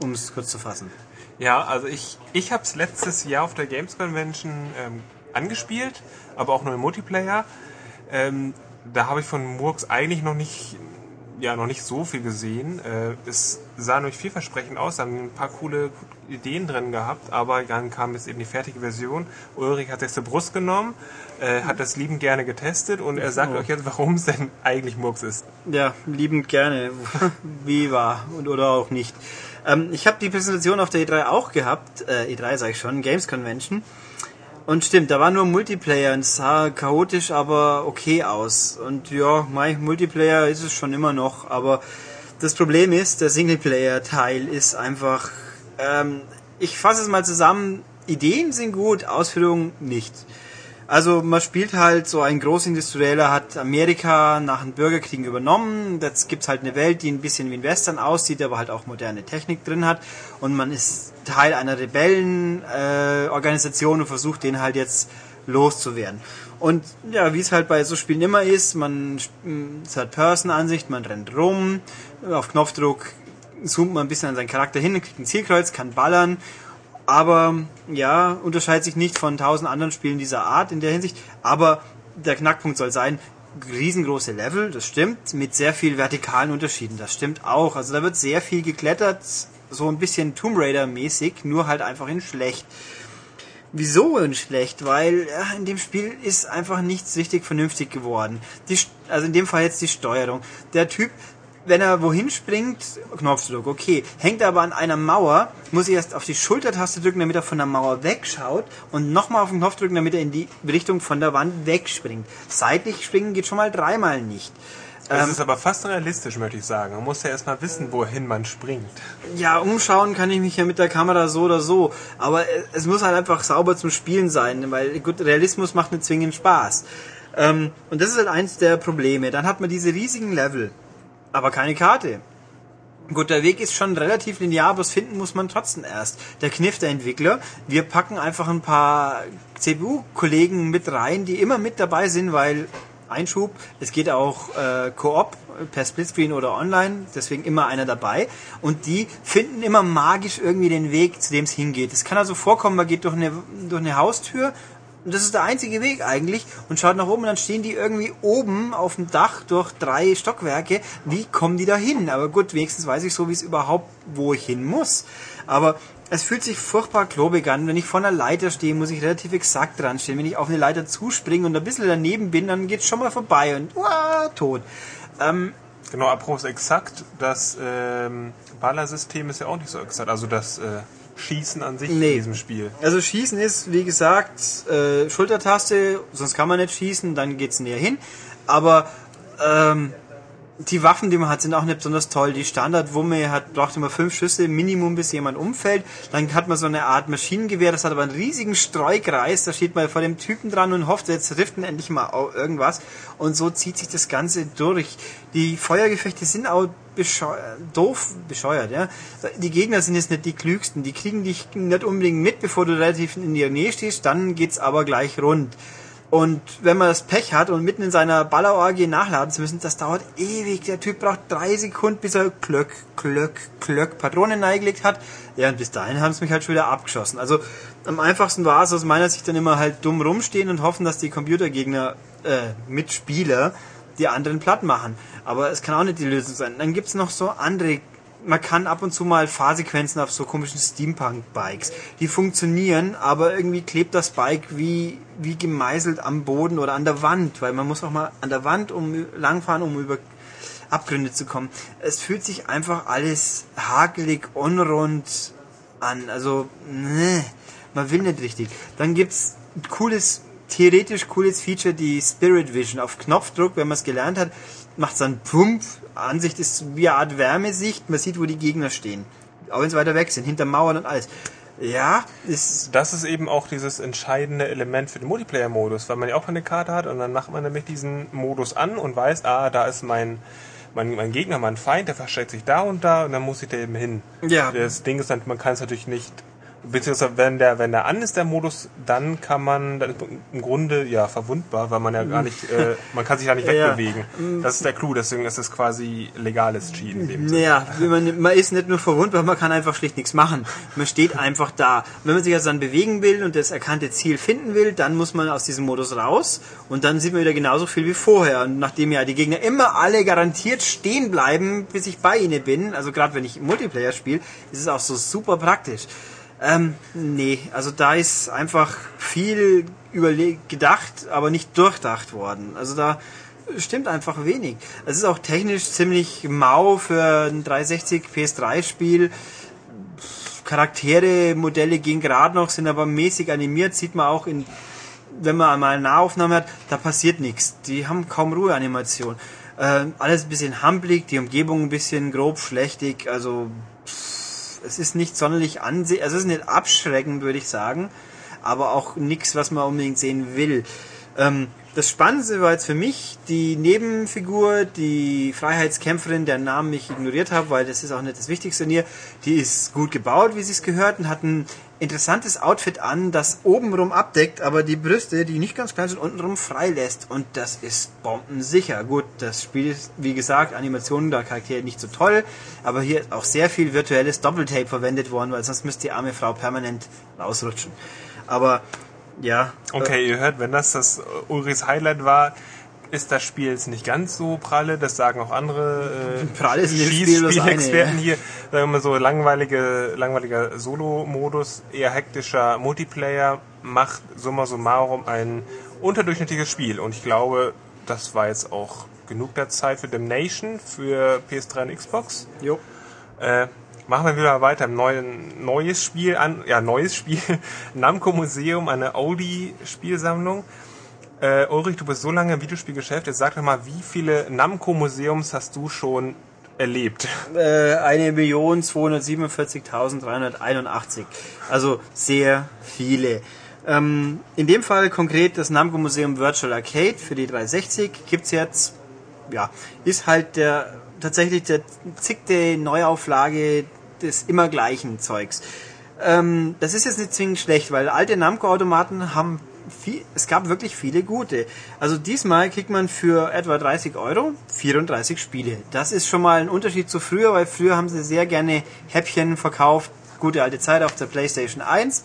Um es kurz zu fassen. Ja, also ich, ich habe es letztes Jahr auf der Games Convention ähm, angespielt, aber auch nur im Multiplayer. Ähm, da habe ich von Murks eigentlich noch nicht ja noch nicht so viel gesehen. Äh, es sah nämlich vielversprechend aus, haben ein paar coole Ideen drin gehabt, aber dann kam jetzt eben die fertige Version. Ulrich hat sich zur Brust genommen, äh, hat das liebend gerne getestet und er sagt Oh. euch jetzt, warum es denn eigentlich Murks ist. Ja, liebend gerne. [LAUGHS] Wie war und oder auch nicht. Ähm, ich habe die Präsentation auf der E3 auch gehabt. Äh, E3 sage ich schon, Games Convention. Und stimmt, da war nur Multiplayer und es sah chaotisch, aber okay aus. Und ja, mein Multiplayer ist es schon immer noch, aber das Problem ist, der Singleplayer-Teil ist einfach. Ähm, ich fasse es mal zusammen. Ideen sind gut, Ausführungen nicht. Also man spielt halt so ein Großindustrieller hat Amerika nach dem Bürgerkrieg übernommen. Jetzt gibt's halt eine Welt, die ein bisschen wie ein Western aussieht, aber halt auch moderne Technik drin hat. Und man ist Teil einer Rebellenorganisation äh, und versucht den halt jetzt loszuwerden. Und ja, wie es halt bei so Spielen immer ist, man es hat Person-Ansicht, man rennt rum, auf Knopfdruck zoomt man ein bisschen an seinen Charakter hin, kriegt ein Zielkreuz, kann ballern aber ja, unterscheidet sich nicht von tausend anderen Spielen dieser Art in der Hinsicht. Aber der Knackpunkt soll sein, riesengroße Level, das stimmt, mit sehr viel vertikalen Unterschieden, das stimmt auch. Also da wird sehr viel geklettert, so ein bisschen Tomb Raider mäßig, nur halt einfach in schlecht. Wieso in schlecht? Weil ja, in dem Spiel ist einfach nichts richtig vernünftig geworden. Die, also in dem Fall jetzt die Steuerung. Der Typ, wenn er wohin springt, Knopfdruck, okay. Hängt er aber an einer Mauer, muss ich erst auf die Schultertaste drücken, damit er von der Mauer wegschaut und nochmal auf den Knopf drücken, damit er in die Richtung von der Wand wegspringt. Seitlich springen geht schon mal dreimal nicht. Das Ähm, ist aber fast realistisch, möchte ich sagen. Man muss ja erstmal wissen, wohin man springt. Ja, umschauen kann ich mich ja mit der Kamera so oder so. Aber es- muss halt einfach sauber zum Spielen sein, weil gut, Realismus macht nicht zwingend Spaß. Ähm, und das ist halt eins der Probleme. Dann hat man diese riesigen Level, aber keine Karte. Gut, der Weg ist schon relativ linear, aber das finden muss man trotzdem erst. Der Kniff der Entwickler, wir packen einfach ein paar CPU-Kollegen mit rein, die immer mit dabei sind, weil Einschub, es geht auch äh, Koop per Splitscreen oder online, deswegen immer einer dabei. Und die finden immer magisch irgendwie den Weg, zu dem es hingeht. Es kann also vorkommen, man geht durch eine, durch eine Haustür und das ist der einzige Weg eigentlich und schaut nach oben und dann stehen die irgendwie oben auf dem Dach durch drei Stockwerke. Wie kommen die da hin? Aber gut, wenigstens weiß ich so, wie es überhaupt, wo ich hin muss. Aber es fühlt sich furchtbar klobig an. Wenn ich vor einer Leiter stehe, muss ich relativ exakt dran stehen. Wenn ich auf eine Leiter zuspringe und ein bisschen daneben bin, dann geht's schon mal vorbei und uah, tot. Ähm, Genau, apropos exakt, das ähm, Ballersystem ist ja auch nicht so exakt. Also das äh, Schießen an sich Nee. in diesem Spiel. Also Schießen ist, wie gesagt, äh, Schultertaste, sonst kann man nicht schießen, dann geht's näher hin. Aber ähm, die Waffen, die man hat, sind auch nicht besonders toll. Die Standardwumme hat, braucht immer fünf Schüsse Minimum, bis jemand umfällt. Dann hat man so eine Art Maschinengewehr, das hat aber einen riesigen Streukreis. Da steht man vor dem Typen dran und hofft, jetzt trifft ihn endlich mal irgendwas. Und so zieht sich das Ganze durch. Die Feuergefechte sind auch bescheuert, doof bescheuert, ja. Die Gegner sind jetzt nicht die klügsten. Die kriegen dich nicht unbedingt mit, bevor du relativ in der Nähe stehst. Dann geht's aber gleich rund. Und wenn man das Pech hat und mitten in seiner Ballerorgie nachladen zu müssen, das dauert ewig. Der Typ braucht drei Sekunden, bis er klöck, klöck, klöck Patronen neigelegt hat. Ja, und bis dahin haben sie mich halt schon wieder abgeschossen. Also am einfachsten war es aus meiner Sicht dann immer halt dumm rumstehen und hoffen, dass die Computergegner, äh, Mitspieler, die anderen platt machen. Aber es kann auch nicht die Lösung sein. Dann gibt's noch so andere man kann ab und zu mal Fahrsequenzen auf so komischen Steampunk-Bikes. Die funktionieren, aber irgendwie klebt das Bike wie, wie gemeißelt am Boden oder an der Wand, weil man muss auch mal an der Wand um, langfahren, um über Abgründe zu kommen. Es fühlt sich einfach alles hakelig, unrund an. Also, ne, man will nicht richtig. Dann gibt's ein cooles, theoretisch cooles Feature, die Spirit Vision. Auf Knopfdruck, wenn man es gelernt hat, macht dann Pumpf. Ansicht ist wie eine Art Wärmesicht. Man sieht, wo die Gegner stehen. Auch wenn sie weiter weg sind, hinter Mauern und alles. Ja, ist, Das ist eben auch dieses entscheidende Element für den Multiplayer-Modus, weil man ja auch eine Karte hat und dann macht man nämlich diesen Modus an und weiß, ah, da ist mein, mein, mein Gegner, mein Feind, der versteckt sich da und da und dann muss ich da eben hin. Ja. Das Ding ist dann, man kann es natürlich nicht Beziehungsweise wenn der, wenn der an ist, der Modus, dann kann man dann ist man im Grunde ja verwundbar, weil man ja gar nicht, äh, man kann sich ja nicht [LAUGHS] Ja. wegbewegen. Das ist der Clou, deswegen ist es quasi legales Cheaten. in dem Sinne. Naja, man, man ist nicht nur verwundbar, man kann einfach schlicht nichts machen. Man steht einfach da. Wenn man sich also dann bewegen will und das erkannte Ziel finden will, dann muss man aus diesem Modus raus und dann sieht man wieder genauso viel wie vorher. Und nachdem ja die Gegner immer alle garantiert stehen bleiben, bis ich bei ihnen bin, also gerade wenn ich Multiplayer spiele, ist es auch so super praktisch. Ähm, nee, also da ist einfach viel überle gedacht, aber nicht durchdacht worden. Also da stimmt einfach wenig. Es ist auch technisch ziemlich mau für ein 360 PS3-Spiel. Charaktere, Modelle gehen gerade noch, sind aber mäßig animiert, sieht man auch in, wenn man einmal eine Nahaufnahme hat, da passiert nichts. Die haben kaum Ruheanimation. Äh, alles ein bisschen hampelig, die Umgebung ein bisschen grob, schlechtig, also es ist nicht sonderlich ansehen, also es ist nicht abschreckend, würde ich sagen, aber auch nichts, was man unbedingt sehen will. Ähm, das Spannendste war jetzt für mich die Nebenfigur, die Freiheitskämpferin, deren Namen ich ignoriert habe, weil das ist auch nicht das Wichtigste in ihr. Die ist gut gebaut, wie sie es gehört, und hat ein interessantes Outfit an, das obenrum abdeckt, aber die Brüste, die nicht ganz klein sind, untenrum frei lässt. Und das ist bombensicher. Gut, das Spiel ist, wie gesagt, Animationen der Charaktere nicht so toll, aber hier ist auch sehr viel virtuelles Doppeltape verwendet worden, weil sonst müsste die arme Frau permanent rausrutschen. Aber ja, Okay, ihr hört, wenn das das äh, Ulrichs Highlight war, ist das Spiel jetzt nicht ganz so pralle. Das sagen auch andere äh, Pralle ist in dem Spiel das Schießspielexperten eine, hier. Sagen wir mal so langweilige, langweiliger Solo-Modus, eher hektischer Multiplayer macht summa summarum ein unterdurchschnittliches Spiel. Und ich glaube, das war jetzt auch genug der Zeit für Damnation für PS3 und Xbox. jo. Äh, machen wir wieder weiter. Ein neuen, neues Spiel an, ja, neues Spiel. [LAUGHS] Namco Museum, eine Oldie-Spielsammlung. Äh, Ulrich, du bist so lange im Videospielgeschäft. Jetzt sag doch mal, wie viele Namco Museums hast du schon erlebt? Äh, eine Million 247.381. Also sehr viele. Ähm, in dem Fall konkret das Namco Museum Virtual Arcade für die 360 gibt's jetzt, ja, ist halt der tatsächlich der zigte Neuauflage des immer gleichen Zeugs. Ähm, das ist jetzt nicht zwingend schlecht, weil alte Namco-Automaten haben viel, es gab wirklich viele gute. Also diesmal kriegt man für etwa 30 Euro 34 Spiele. Das ist schon mal ein Unterschied zu früher, weil früher haben sie sehr gerne Häppchen verkauft. Gute alte Zeit auf der PlayStation 1.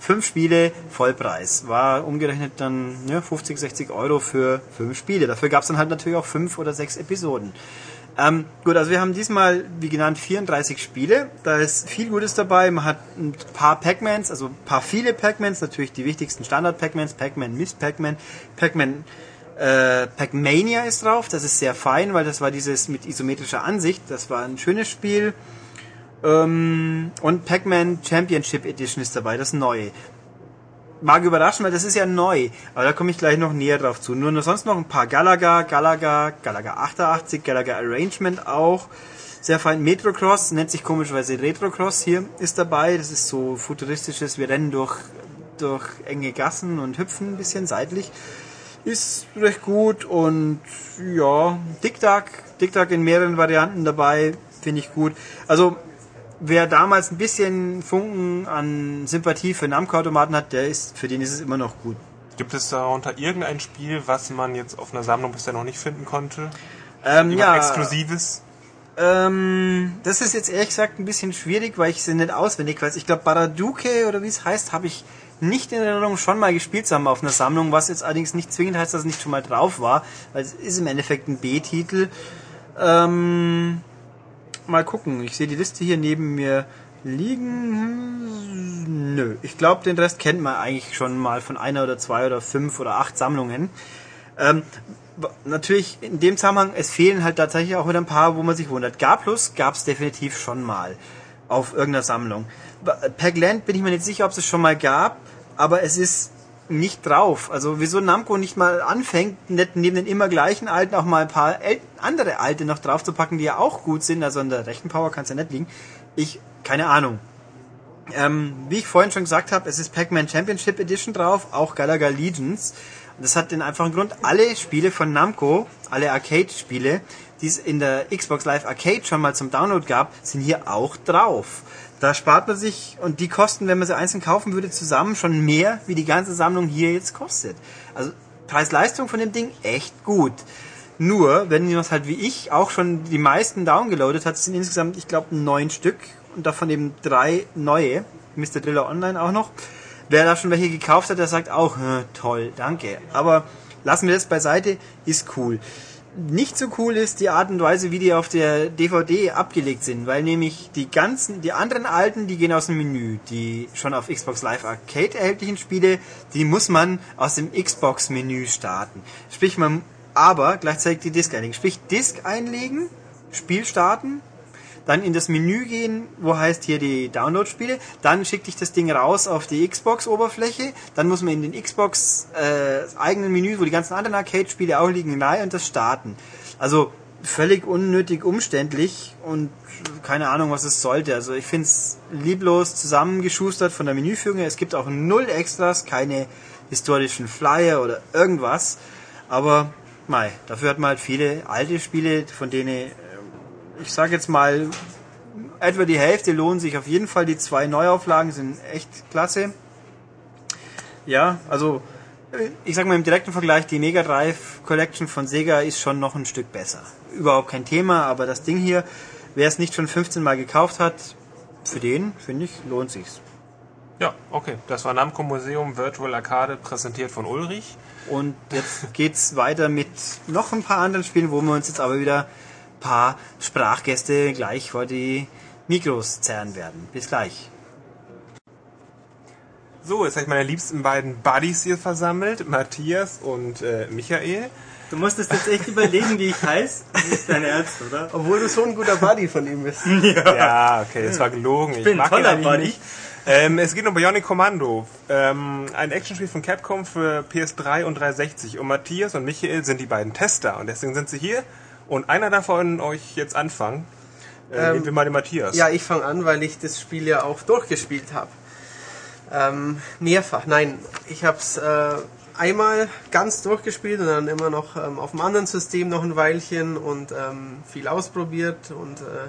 Fünf Spiele, Vollpreis. War umgerechnet dann ja, 50, 60 Euro für fünf Spiele. Dafür gab es dann halt natürlich auch fünf oder sechs Episoden. Ähm, gut, also wir haben diesmal, wie genannt, 34 Spiele. Da ist viel Gutes dabei. Man hat ein paar Pac-Mans, also ein paar viele Pac-Mans, natürlich die wichtigsten Standard-Pac-Mans, Pac-Man, Miss Pac-Man, Pac-Man, äh, Pac-Mania ist drauf. Das ist sehr fein, weil das war dieses mit isometrischer Ansicht. Das war ein schönes Spiel. Ähm, und Pac-Man Championship Edition ist dabei, das neue mag überraschen, weil das ist ja neu. Aber da komme ich gleich noch näher drauf zu. Nur noch sonst noch ein paar Galaga, Galaga, Galaga 88, Galaga Arrangement auch. Sehr fein. Metrocross, nennt sich komischerweise Retrocross hier, ist dabei. Das ist so futuristisches, wir rennen durch, durch enge Gassen und hüpfen ein bisschen seitlich. Ist recht gut und ja, Tic-Tac, Tic-Tac in mehreren Varianten dabei, finde ich gut. Also wer damals ein bisschen Funken an Sympathie für Namco-Automaten hat, der ist, für den ist es immer noch gut. Gibt es darunter irgendein Spiel, was man jetzt auf einer Sammlung bisher noch nicht finden konnte? Ähm, Irgendwas ja, Exklusives? ähm, das ist jetzt ehrlich gesagt ein bisschen schwierig, weil ich sie nicht auswendig weiß. Ich glaube, Baraduke oder wie es heißt, habe ich nicht in Erinnerung schon mal gespielt zu haben auf einer Sammlung, was jetzt allerdings nicht zwingend heißt, dass es nicht schon mal drauf war, weil es ist im Endeffekt ein B-Titel. Ähm, mal gucken, ich sehe die Liste hier neben mir liegen. Nö, ich glaube, den Rest kennt man eigentlich schon mal von einer oder zwei oder fünf oder acht Sammlungen. Ähm, natürlich in dem Zusammenhang, es fehlen halt tatsächlich auch wieder ein paar, wo man sich wundert. Garplus gab es definitiv schon mal auf irgendeiner Sammlung. B- Pac-Land bin ich mir nicht sicher, ob es es schon mal gab, aber es ist nicht drauf. Also wieso Namco nicht mal anfängt, nicht neben den immer gleichen alten auch mal ein paar andere alte noch drauf zu packen, die ja auch gut sind. Also an der Rechenpower kann es ja nicht liegen. Ich, keine Ahnung. Ähm, wie ich vorhin schon gesagt habe, es ist Pac-Man Championship Edition drauf, auch Galaga Legions. Das hat den einfachen Grund, alle Spiele von Namco, alle Arcade-Spiele, die es in der Xbox Live Arcade schon mal zum Download gab, sind hier auch drauf. Da spart man sich, und die kosten, wenn man sie einzeln kaufen würde, zusammen schon mehr, wie die ganze Sammlung hier jetzt kostet. Also Preis-Leistung von dem Ding echt gut. Nur, wenn jemand halt wie ich auch schon die meisten downgeloadet hat, sind insgesamt, ich glaube, neun Stück und davon eben drei neue. Mr. Driller Online auch noch. Wer da schon welche gekauft hat, der sagt auch, "Hm, toll, danke. Aber lassen wir das beiseite, ist cool. Nicht so cool ist die Art und Weise, wie die auf der DVD abgelegt sind, weil nämlich die ganzen, die anderen alten, die gehen aus dem Menü. Die schon auf Xbox Live Arcade erhältlichen Spiele, die muss man aus dem Xbox-Menü starten. Sprich, man, aber gleichzeitig die Disk einlegen. Sprich, Disk einlegen, Spiel starten, dann in das Menü gehen, wo heißt hier die Download-Spiele, dann schickt dich das Ding raus auf die Xbox-Oberfläche, dann muss man in den Xbox äh, eigenen Menü, wo die ganzen anderen Arcade-Spiele auch liegen, rein und das starten. Also völlig unnötig umständlich und keine Ahnung, was es sollte. Also ich finde es lieblos zusammengeschustert von der Menüführung. Es gibt auch null Extras, keine historischen Flyer oder irgendwas. Aber mei, dafür hat man halt viele alte Spiele, von denen ich sage jetzt mal, etwa die Hälfte lohnen sich auf jeden Fall. Die zwei Neuauflagen sind echt klasse. Ja, also äh, ich sag mal im direkten Vergleich, die Mega Drive Collection von Sega ist schon noch ein Stück besser. Überhaupt kein Thema, aber das Ding hier, wer es nicht schon 15 Mal gekauft hat, für den, finde ich, lohnt sich's. Ja, okay. Das war Namco Museum Virtual Arcade, präsentiert von Ulrich. Und jetzt geht's weiter mit noch ein paar anderen Spielen, wo wir uns jetzt aber wieder paar Sprachgäste gleich vor die Mikros zerren werden. Bis gleich. So, jetzt habe ich meine liebsten beiden Buddies hier versammelt, Matthias und äh, Michael. Du musstest jetzt echt überlegen, wie ich heiße. Nicht dein Ernst, oder? Obwohl du so ein guter Buddy von ihm bist. [LAUGHS] Ja, okay, das war gelogen. Ich, bin ein mag ihn toller eigentlich Buddy. nicht. Ähm, es geht um Bionic Commando, ähm, ein Actionspiel von Capcom für PS3 und 360. Und Matthias und Michael sind die beiden Tester und deswegen sind sie hier. Und einer davon euch jetzt anfangen. Äh, Ähm, nehmen wir mal den Matthias. Ja, ich fange an, weil ich das Spiel ja auch durchgespielt habe. Ähm, mehrfach. Nein, ich habe es äh, einmal ganz durchgespielt und dann immer noch ähm, auf dem anderen System noch ein Weilchen und ähm, viel ausprobiert und äh,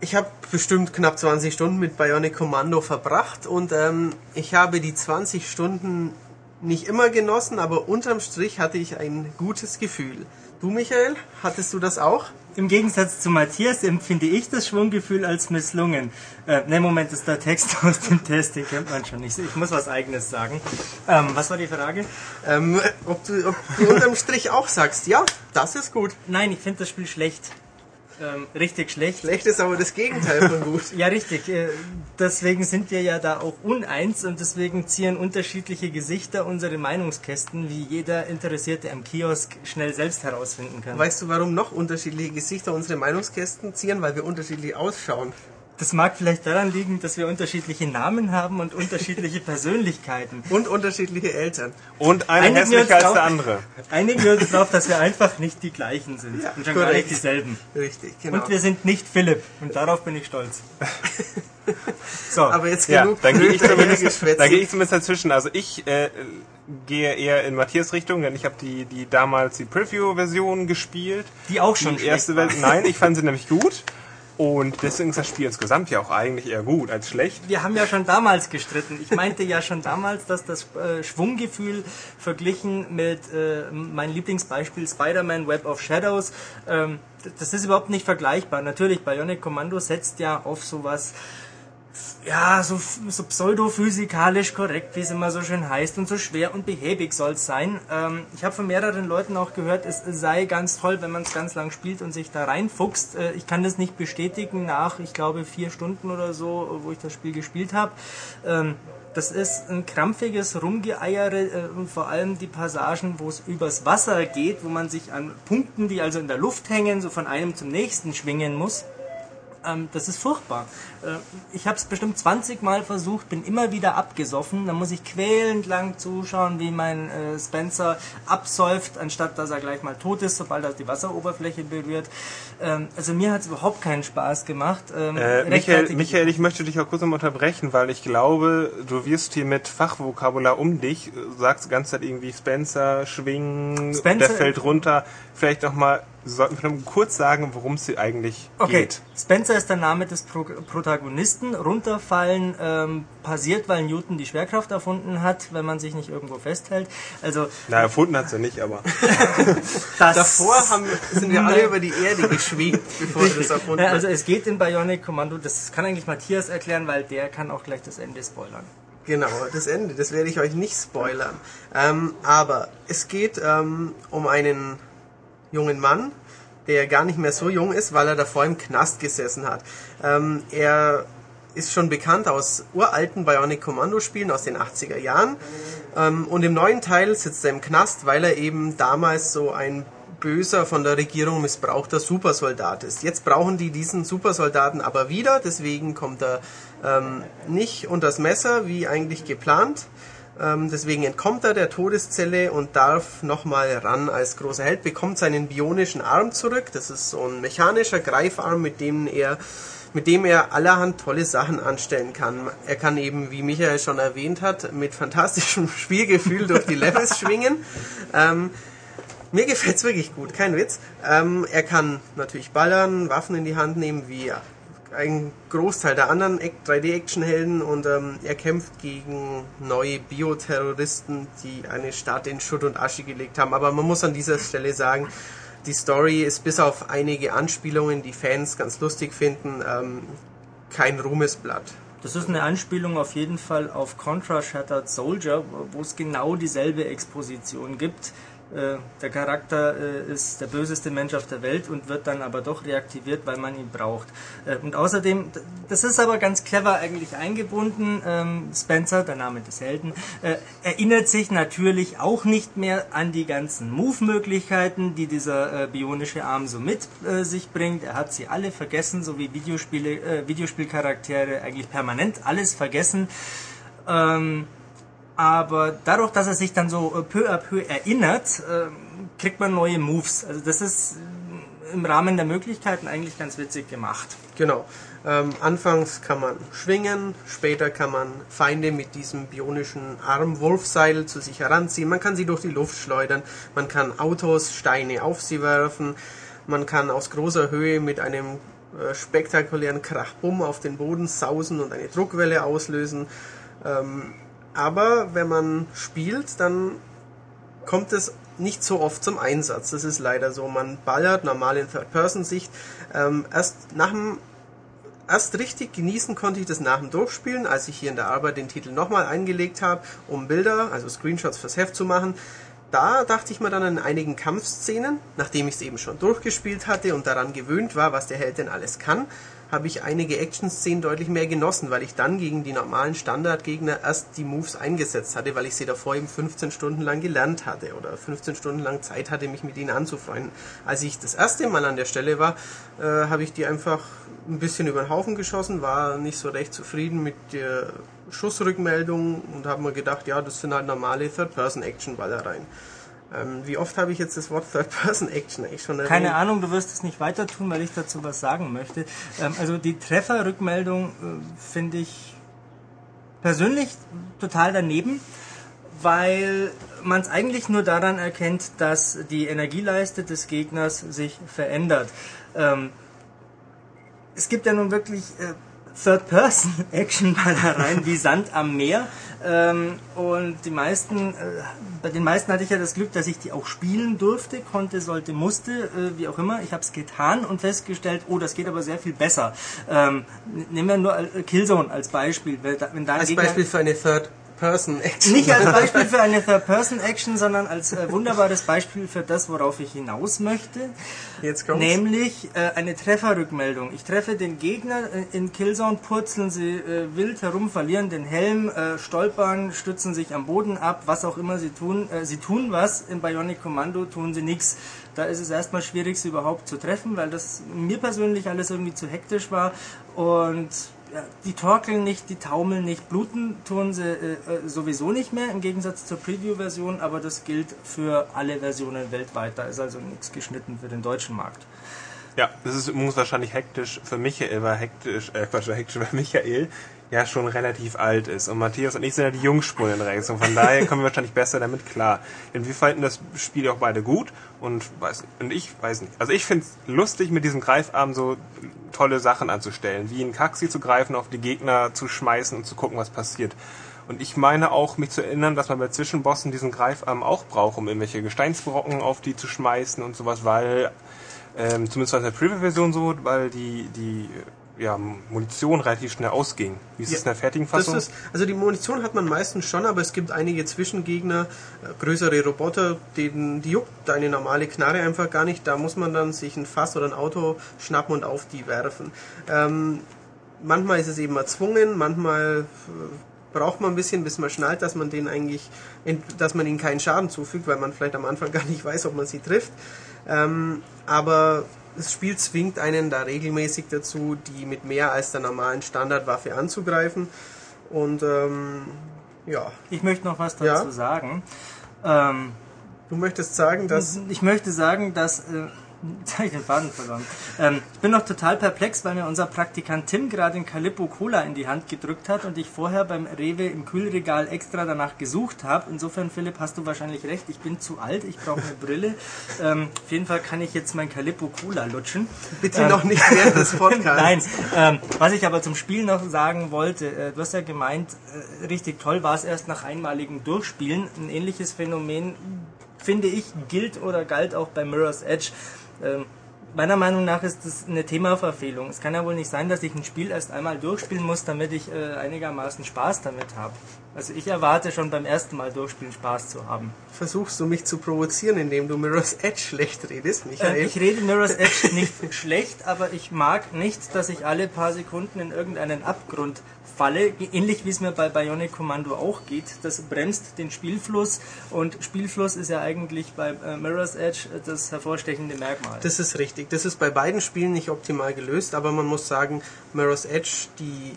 ich habe bestimmt knapp 20 Stunden mit Bionic Commando verbracht und ähm, ich habe die 20 Stunden nicht immer genossen, aber unterm Strich hatte ich ein gutes Gefühl. Du, Michael, hattest du das auch? Im Gegensatz zu Matthias empfinde ich das Schwunggefühl als misslungen. Äh, ne, Moment, das ist der Text [LAUGHS] aus dem Test, den kennt man schon nicht. Ich muss was Eigenes sagen. Ähm, was war die Frage? Ähm, ob, du, ob du unterm Strich auch sagst, ja, das ist gut. Nein, ich finde das Spiel schlecht. Ähm, richtig schlecht. Schlecht ist aber das Gegenteil von gut. [LAUGHS] Ja, richtig. Äh, Deswegen sind wir ja da auch uneins und deswegen ziehen unterschiedliche Gesichter unsere Meinungskästen, wie jeder Interessierte am Kiosk schnell selbst herausfinden kann. Weißt du, warum noch unterschiedliche Gesichter unsere Meinungskästen ziehen? Weil wir unterschiedlich ausschauen. Das mag vielleicht daran liegen, dass wir unterschiedliche Namen haben und unterschiedliche [LAUGHS] Persönlichkeiten. Und unterschiedliche Eltern. Und Einigen wir hässlicher uns als drauf- der andere. Einigen wir uns darauf, dass wir einfach nicht die gleichen sind Ja, und schon gar korrekt. nicht dieselben. Richtig, genau. Und wir sind nicht Philipp und darauf bin ich stolz. [LAUGHS] So, aber jetzt Ja, genug dann gehe ich gehe ich zumindest dazwischen. Also ich äh, gehe eher in Matthias Richtung, denn ich habe die, die damals die Preview-Version gespielt. die auch schon die erste Version. Nein, ich fand sie nämlich gut. Und deswegen ist das Spiel insgesamt ja auch eigentlich eher gut als schlecht. Wir haben ja schon damals gestritten. Ich meinte ja schon damals, dass das äh, Schwunggefühl verglichen mit äh, mein Lieblingsbeispiel Spider-Man Web of Shadows, ähm, das ist überhaupt nicht vergleichbar. Natürlich, Bionic Commando setzt ja auf sowas, ja, so, so pseudophysikalisch korrekt, wie es immer so schön heißt, und so schwer und behäbig soll es sein. Ähm, ich habe von mehreren Leuten auch gehört, es sei ganz toll, wenn man es ganz lang spielt und sich da reinfuchst. Äh, ich kann das nicht bestätigen nach, ich glaube, vier Stunden oder so, wo ich das Spiel gespielt habe. Ähm, das ist ein krampfiges Rumgeeiere äh, vor allem die Passagen, wo es übers Wasser geht, wo man sich an Punkten, die also in der Luft hängen, so von einem zum nächsten schwingen muss Ähm, das ist furchtbar. Äh, ich habe es bestimmt 20 Mal versucht, bin immer wieder abgesoffen. Da muss ich quälend lang zuschauen, wie mein äh, Spencer absäuft, anstatt dass er gleich mal tot ist, sobald er die Wasseroberfläche berührt. Ähm, also mir hat es überhaupt keinen Spaß gemacht. Ähm, Äh, Michael, Michael, ich möchte dich auch kurz unterbrechen, weil ich glaube, du wirst hier mit Fachvokabular um dich, sagst die ganze Zeit irgendwie Spencer, schwingen, Spencer- der fällt runter. Vielleicht noch mal, sollten kurz sagen, worum es hier eigentlich Okay, geht. Spencer ist der Name des Pro Protagonisten. Runterfallen ähm, passiert, weil Newton die Schwerkraft erfunden hat, wenn man sich nicht irgendwo festhält. Also Na, erfunden hat's ja nicht, aber [LAUGHS] Davor haben, sind wir alle über die Erde geschwebt, [LAUGHS] bevor wir das erfunden haben. also es geht in Bionic Commando, das kann eigentlich Matthias erklären, weil der kann auch gleich das Ende spoilern. Genau, das Ende, das werde ich euch nicht spoilern. Ähm, aber es geht ähm, um einen jungen Mann, der gar nicht mehr so jung ist, weil er davor im Knast gesessen hat. Ähm, er ist schon bekannt aus uralten Bionic Commando Spielen aus den 80er Jahren. Ähm, und im neuen Teil sitzt er im Knast, weil er eben damals so ein böser, von der Regierung missbrauchter Supersoldat ist. Jetzt brauchen die diesen Supersoldaten aber wieder, deswegen kommt er ähm, nicht unters Messer, wie eigentlich geplant. Ähm, deswegen entkommt er der Todeszelle und darf nochmal ran als großer Held, bekommt seinen bionischen Arm zurück. Das ist so ein mechanischer Greifarm, mit dem er mit dem er allerhand tolle Sachen anstellen kann. Er kann eben, wie Michael schon erwähnt hat, mit fantastischem [LAUGHS] Spielgefühl durch die Levels schwingen. Ähm, mir gefällt's wirklich gut, kein Witz. Ähm, er kann natürlich ballern, Waffen in die Hand nehmen, wie ein Großteil der anderen 3D-Action-Helden und ähm, er kämpft gegen neue Bioterroristen, die eine Stadt in Schutt und Asche gelegt haben. Aber man muss an dieser Stelle sagen, die Story ist bis auf einige Anspielungen, die Fans ganz lustig finden, ähm, kein Ruhmesblatt. Das ist eine Anspielung auf jeden Fall auf Contra Shattered Soldier, wo es genau dieselbe Exposition gibt. Äh, Der Charakter äh, ist der böseste Mensch auf der Welt und wird dann aber doch reaktiviert, weil man ihn braucht. Äh, Und außerdem, das ist aber ganz clever eigentlich eingebunden. Ähm, Spencer, der Name des Helden, erinnert sich natürlich auch nicht mehr an die ganzen Move-Möglichkeiten, die dieser bionische Arm so mit sich bringt. Er hat sie alle vergessen, so wie Videospiele, Videospielcharaktere eigentlich permanent alles vergessen. Ähm, aber dadurch, dass er sich dann so äh, peu à peu erinnert, ähm, kriegt man neue Moves. Also das ist äh, im Rahmen der Möglichkeiten eigentlich ganz witzig gemacht. Genau. Ähm, anfangs kann man schwingen, später kann man Feinde mit diesem bionischen Arm-Wolfseil zu sich heranziehen. Man kann sie durch die Luft schleudern, man kann Autos, Steine auf sie werfen, man kann aus großer Höhe mit einem äh, spektakulären Krachbumm auf den Boden sausen und eine Druckwelle auslösen. Ähm, aber wenn man spielt, dann kommt es nicht so oft zum Einsatz. Das ist leider so. Man ballert normal in Third-Person-Sicht. Ähm, erst nach dem Erst richtig genießen konnte ich das nach dem Durchspielen, als ich hier in der Arbeit den Titel nochmal eingelegt habe, um Bilder, also Screenshots fürs Heft zu machen. Da dachte ich mir dann an einigen Kampfszenen, nachdem ich es eben schon durchgespielt hatte und daran gewöhnt war, was der Held denn alles kann, habe ich einige Action-Szenen deutlich mehr genossen, weil ich dann gegen die normalen Standardgegner erst die Moves eingesetzt hatte, weil ich sie davor eben 15 Stunden lang gelernt hatte oder 15 Stunden lang Zeit hatte, mich mit ihnen anzufreunden. Als ich das erste Mal an der Stelle war, äh, habe ich die einfach ein bisschen über den Haufen geschossen, war nicht so recht zufrieden mit der Schussrückmeldung und habe mir gedacht, ja, das sind halt normale Third-Person-Action-Ballereien. Ähm, wie oft habe ich jetzt das Wort Third-Person-Action eigentlich schon erwähnt? Keine Ahnung, du wirst es nicht weiter tun, weil ich dazu was sagen möchte. Ähm, also die Trefferrückmeldung äh, finde ich persönlich total daneben, weil man es eigentlich nur daran erkennt, dass die Energieleiste des Gegners sich verändert. Ähm, es gibt ja nun wirklich äh, Third-Person-Action-Ballereien wie Sand am Meer. Ähm, und die meisten, äh, bei den meisten hatte ich ja das Glück, dass ich die auch spielen durfte, konnte, sollte, musste, äh, wie auch immer. Ich habe es getan und festgestellt, oh, das geht aber sehr viel besser. Ähm, nehmen wir nur Killzone als Beispiel. Wenn da wenn da ein Als Gegner- Beispiel für eine Third-Person-Action. Nicht als Beispiel für eine Third-Person-Action, sondern als äh, wunderbares Beispiel für das, worauf ich hinaus möchte. Jetzt kommt's. Nämlich äh, eine Trefferrückmeldung. Ich treffe den Gegner äh, in Killzone, purzeln sie äh, wild herum, verlieren den Helm, äh, stolpern, stützen sich am Boden ab, was auch immer sie tun. Äh, sie tun was, im Bionic Commando tun sie nichts. Da ist es erstmal schwierig, sie überhaupt zu treffen, weil das mir persönlich alles irgendwie zu hektisch war. Und die torkeln nicht, die taumeln nicht, bluten tun sie äh, äh, sowieso nicht mehr, im Gegensatz zur Preview-Version, aber das gilt für alle Versionen weltweit. Da ist also nichts geschnitten für den deutschen Markt. Ja, das ist, muss wahrscheinlich hektisch für Michael, weil hektisch, äh, Quatsch, hektisch, weil Michael ja schon relativ alt ist. Und Matthias und ich sind ja die Jungspunden rechts. Und von daher kommen wir wahrscheinlich besser damit klar. Denn wir fanden das Spiel auch beide gut. Und, weiß, und ich weiß nicht. Also ich finde es lustig, mit diesem Greifarm so tolle Sachen anzustellen. Wie ein Kaxi zu greifen, auf die Gegner zu schmeißen und zu gucken, was passiert. Und ich meine auch, mich zu erinnern, dass man bei Zwischenbossen diesen Greifarm auch braucht, um irgendwelche Gesteinsbrocken auf die zu schmeißen und sowas, weil, ähm, zumindest war es in der Preview-Version so, weil die, die ja, Munition relativ schnell ausging. Wie ist Ja, es in der fertigen Das Fassung? ist, also die Munition hat man meistens schon, aber es gibt einige Zwischengegner, äh, größere Roboter, denen die juckt deine normale Knarre einfach gar nicht. Da muss man dann sich ein Fass oder ein Auto schnappen und auf die werfen. Ähm, manchmal ist es eben erzwungen, manchmal äh, braucht man ein bisschen, bis man schnallt, dass man den eigentlich, ent- dass man ihnen keinen Schaden zufügt, weil man vielleicht am Anfang [LAUGHS] gar nicht weiß, ob man sie trifft. Ähm, aber das Spiel zwingt einen da regelmäßig dazu, die mit mehr als der normalen Standardwaffe anzugreifen. Und ähm, ja, Ich möchte noch was dazu Ja. sagen. Ähm, du möchtest sagen, dass ich möchte sagen, dass. Äh, jetzt habe ich den Faden verloren. Ähm, ich bin noch total perplex, weil mir unser Praktikant Tim gerade den Calippo Cola in die Hand gedrückt hat und ich vorher beim Rewe im Kühlregal extra danach gesucht habe. Insofern, Philipp, hast du wahrscheinlich recht. Ich bin zu alt, ich brauche eine Brille. Ähm, auf jeden Fall kann ich jetzt mein Calippo Cola lutschen. bitte noch nicht während des Podcasts. [LAUGHS] Nein, ähm, was ich aber zum Spiel noch sagen wollte, äh, du hast ja gemeint, äh, richtig toll war es erst nach einmaligem Durchspielen. Ein ähnliches Phänomen, finde ich, gilt oder galt auch bei Mirror's Edge. Ähm, meiner Meinung nach ist das eine Themaverfehlung. Es kann ja wohl nicht sein, dass ich ein Spiel erst einmal durchspielen muss, damit ich äh, einigermaßen Spaß damit habe. Also ich erwarte schon beim ersten Mal durchspielen Spaß zu haben. Versuchst du mich zu provozieren, indem du Mirror's Edge schlecht redest, Äh, Michael? ich rede Mirror's Edge [LAUGHS] nicht schlecht, aber ich mag nicht, dass ich alle paar Sekunden in irgendeinen Abgrund falle, ähnlich wie es mir bei Bionic Commando auch geht. Das bremst den Spielfluss und Spielfluss ist ja eigentlich bei äh, Mirror's Edge das hervorstechende Merkmal. Das ist richtig. Das ist bei beiden Spielen nicht optimal gelöst, aber man muss sagen, Mirror's Edge, die,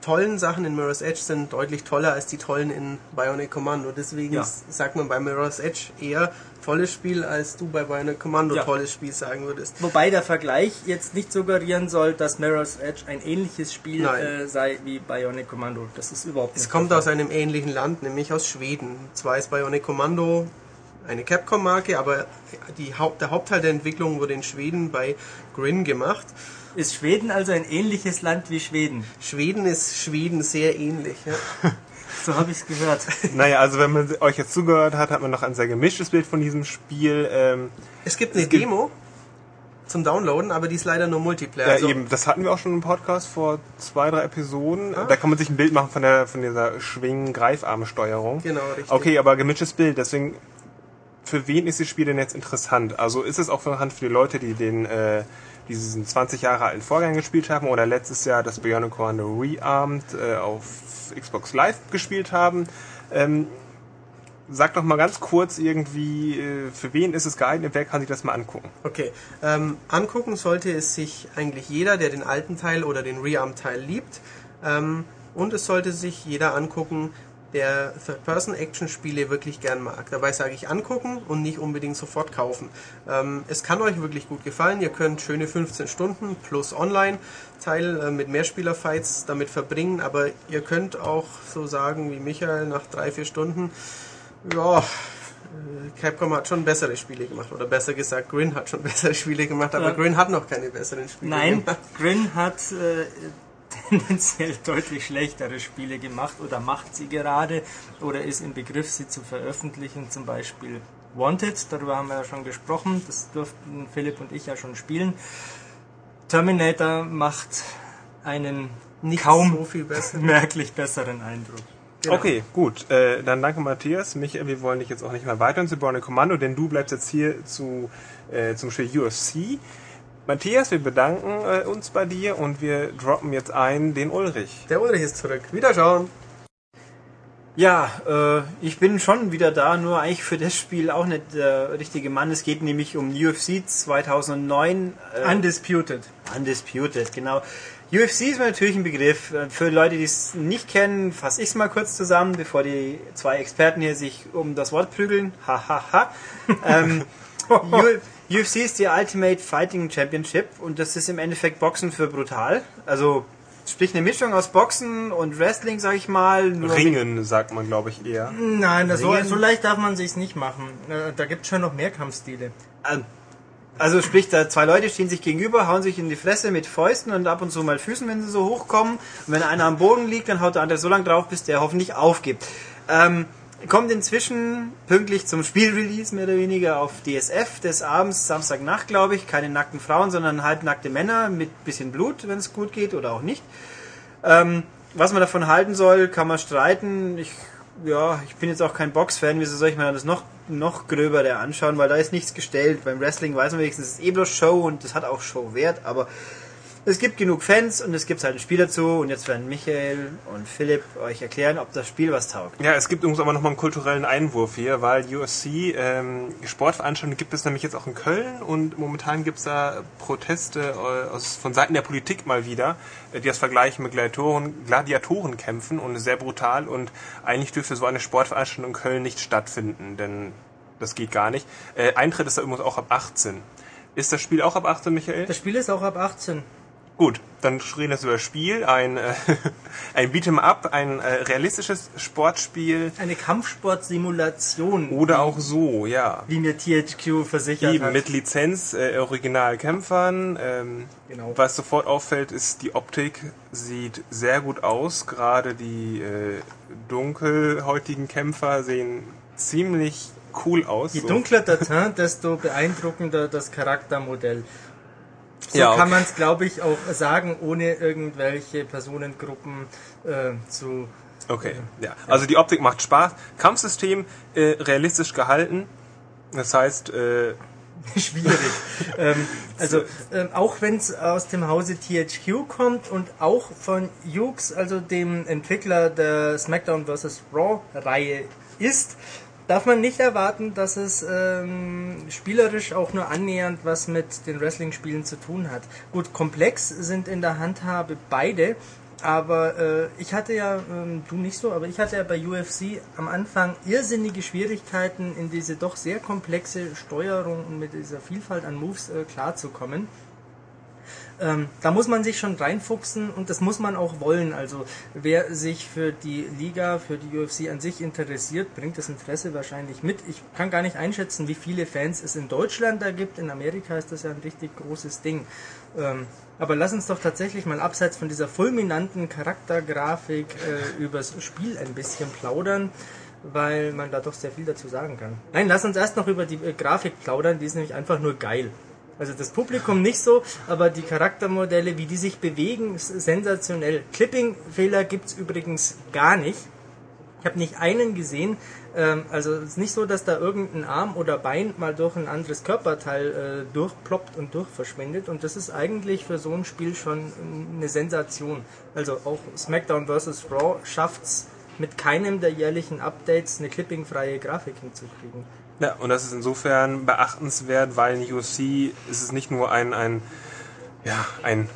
tollen Sachen in Mirror's Edge sind deutlich toller als die tollen in Bionic Commando. Deswegen Ja. sagt man bei Mirror's Edge eher tolles Spiel, als du bei Bionic Commando Ja. tolles Spiel sagen würdest. Wobei der Vergleich jetzt nicht suggerieren soll, dass Mirror's Edge ein ähnliches Spiel äh, sei wie Bionic Commando. Das ist überhaupt nicht Es kommt aus einem ähnlichen Land, nämlich aus Schweden. Zwar ist Bionic Commando eine Capcom-Marke, aber Haupt, der Hauptteil der Entwicklung wurde in Schweden bei Grin gemacht. Ist Schweden also ein ähnliches Land wie Schweden? Schweden ist Schweden sehr ähnlich. Ja. [LAUGHS] So habe ich es gehört. [LAUGHS] Naja, also wenn man euch jetzt zugehört hat, hat man noch ein sehr gemischtes Bild von diesem Spiel. Ähm, Es gibt eine Es gibt- Demo zum Downloaden, aber die ist leider nur Multiplayer. ja, Also, eben, das hatten wir auch schon im Podcast vor zwei, drei Episoden. Ah. Da kann man sich ein Bild machen von der von dieser Schwingen-Greifarm-Steuerung. Genau, richtig. Okay, aber gemischtes Bild, deswegen für wen ist das Spiel denn jetzt interessant? Also ist es auch interessant für die Leute, die den äh, diesen 20 Jahre alten Vorgang gespielt haben oder letztes Jahr das Bionic Commando Rearmed äh, auf Xbox Live gespielt haben? Ähm, sag doch mal ganz kurz irgendwie, äh, für wen ist es geeignet? Wer kann sich das mal angucken? Okay, ähm, angucken sollte es sich eigentlich jeder, der den alten Teil oder den Rearm-Teil liebt. Ähm, und es sollte sich jeder angucken, der Third-Person-Action-Spiele wirklich gern mag. Dabei sage ich angucken und nicht unbedingt sofort kaufen. Ähm, es kann euch wirklich gut gefallen. Ihr könnt schöne 15 Stunden plus Online-Teil äh, mit Mehrspieler-Fights damit verbringen, aber ihr könnt auch so sagen wie Michael nach drei, vier Stunden, ja, äh, Capcom hat schon bessere Spiele gemacht. Oder besser gesagt, Grin hat schon [LAUGHS] bessere Spiele gemacht, aber Ja. Grin hat noch keine besseren Spiele Nein, gemacht. Grin hat äh, tendenziell deutlich schlechtere Spiele gemacht oder macht sie gerade oder ist im Begriff, sie zu veröffentlichen. Zum Beispiel Wanted, darüber haben wir ja schon gesprochen. Das durften Philipp und ich ja schon spielen. Terminator macht einen Nicht kaum so viel besser. [LAUGHS] merklich besseren Eindruck. Genau. Okay, gut. Äh, dann danke Matthias. Michael, wir wollen dich jetzt auch nicht mehr weiter zu Borne Kommando, denn du bleibst jetzt hier zu, äh, zum Spiel UFC. Matthias, wir bedanken äh, uns bei dir und wir droppen jetzt ein den Ulrich. Der Ulrich ist zurück. Wiederschauen. Ja, äh, ich bin schon wieder da, nur eigentlich für das Spiel auch nicht der richtige Mann. Es geht nämlich um UFC 2009. Äh, Undisputed. Undisputed, genau. UFC ist mir natürlich ein Begriff. Für Leute, die es nicht kennen, fasse ich es mal kurz zusammen, bevor die zwei Experten hier sich um das Wort prügeln. Hahaha. Ha, ha. [LAUGHS] ähm, UFC ist die Ultimate Fighting Championship und das ist im Endeffekt Boxen für brutal. Also sprich eine Mischung aus Boxen und Wrestling, sag ich mal. Ringen, sagt man, glaube ich, eher. Nein, das so, so leicht darf man sich's nicht machen. Äh, Da gibt's schon noch mehr Kampfstile. Also sprich, da zwei Leute stehen sich gegenüber, hauen sich in die Fresse mit Fäusten und ab und zu mal Füßen, wenn sie so hochkommen. Und wenn einer am Boden liegt, dann haut der andere so lange drauf, bis der hoffentlich aufgibt. Ähm, kommt inzwischen pünktlich zum Spielrelease mehr oder weniger auf DSF des Abends, Samstagnacht glaube ich. Keine nackten Frauen, sondern halbnackte Männer mit bisschen Blut, wenn es gut geht oder auch nicht. Ähm, was man davon halten soll, kann man streiten. Ich, ja, ich bin jetzt auch kein Box-Fan. Wieso soll ich mir das noch, noch gröbere anschauen? Weil da ist nichts gestellt. Beim Wrestling weiß man wenigstens, es ist eh bloß Show und das hat auch Show-Wert. Aber es gibt genug Fans und es gibt halt ein Spiel dazu. Und jetzt werden Michael und Philipp euch erklären, ob das Spiel was taugt. Ja, es gibt übrigens aber nochmal einen kulturellen Einwurf hier, weil USC ähm, Sportveranstaltungen gibt es nämlich jetzt auch in Köln und momentan gibt es da Proteste äh, aus, von Seiten der Politik mal wieder, äh, die das vergleichen mit Gladiatoren, Gladiatorenkämpfen und sehr brutal und eigentlich dürfte so eine Sportveranstaltung in Köln nicht stattfinden, denn das geht gar nicht. Äh, Eintritt ist da übrigens auch ab 18. Ist das Spiel auch ab 18, Michael? Das Spiel ist auch ab 18. Gut, dann reden wir über das Spiel. Ein, äh, [LAUGHS] ein Beat'em Up, ein äh, realistisches Sportspiel Eine Kampfsportsimulation. oder auch so, ja. Wie mir THQ versichert Eben hat. mit Lizenz, äh, Originalkämpfern. Ähm, Genau. Was sofort auffällt, ist die Optik. Sieht sehr gut aus. Gerade die äh, dunkelhäutigen Kämpfer sehen ziemlich cool aus. Je So. dunkler der Teint, desto beeindruckender das Charaktermodell. So Ja, okay. kann man es, glaube ich, auch sagen, ohne irgendwelche Personengruppen äh, zu. Okay, ja. Also die Optik macht Spaß. Kampfsystem äh, realistisch gehalten. Das heißt, äh, [LAUGHS] Schwierig. ähm, also [LAUGHS] ähm, auch wenn es aus dem Hause THQ kommt und auch von Hughes, also dem Entwickler der SmackDown vs. Raw Reihe ist, darf man nicht erwarten, dass es ähm, spielerisch auch nur annähernd was mit den Wrestling-Spielen zu tun hat. Gut, komplex sind in der Handhabe beide, aber äh, ich hatte ja, ähm, du nicht so, aber ich hatte ja bei UFC am Anfang irrsinnige Schwierigkeiten, in diese doch sehr komplexe Steuerung und mit dieser Vielfalt an Moves äh, klarzukommen. Ähm, da muss man sich schon reinfuchsen und das muss man auch wollen. Also wer sich für die Liga, für die UFC an sich interessiert, bringt das Interesse wahrscheinlich mit. Ich kann gar nicht einschätzen, wie viele Fans es in Deutschland da gibt. In Amerika ist das ja ein richtig großes Ding. Ähm, aber lass uns doch tatsächlich mal abseits von dieser fulminanten Charaktergrafik äh, übers Spiel ein bisschen plaudern, weil man da doch sehr viel dazu sagen kann. Nein, lass uns erst noch über die äh, Grafik plaudern, die ist nämlich einfach nur geil. Also das Publikum nicht so, aber die Charaktermodelle, wie die sich bewegen, ist sensationell. Clipping-Fehler gibt's übrigens gar nicht. Ich habe nicht einen gesehen. Ähm, also es ist nicht so, dass da irgendein Arm oder Bein mal durch ein anderes Körperteil äh, durchploppt und durchverschwindet. Und das ist eigentlich für so ein Spiel schon eine Sensation. Also auch SmackDown vs. Raw schafft's mit keinem der jährlichen Updates eine clippingfreie Grafik hinzukriegen. Ja, und das ist insofern beachtenswert, weil in UFC ist es nicht nur ein, ein, ja, ein,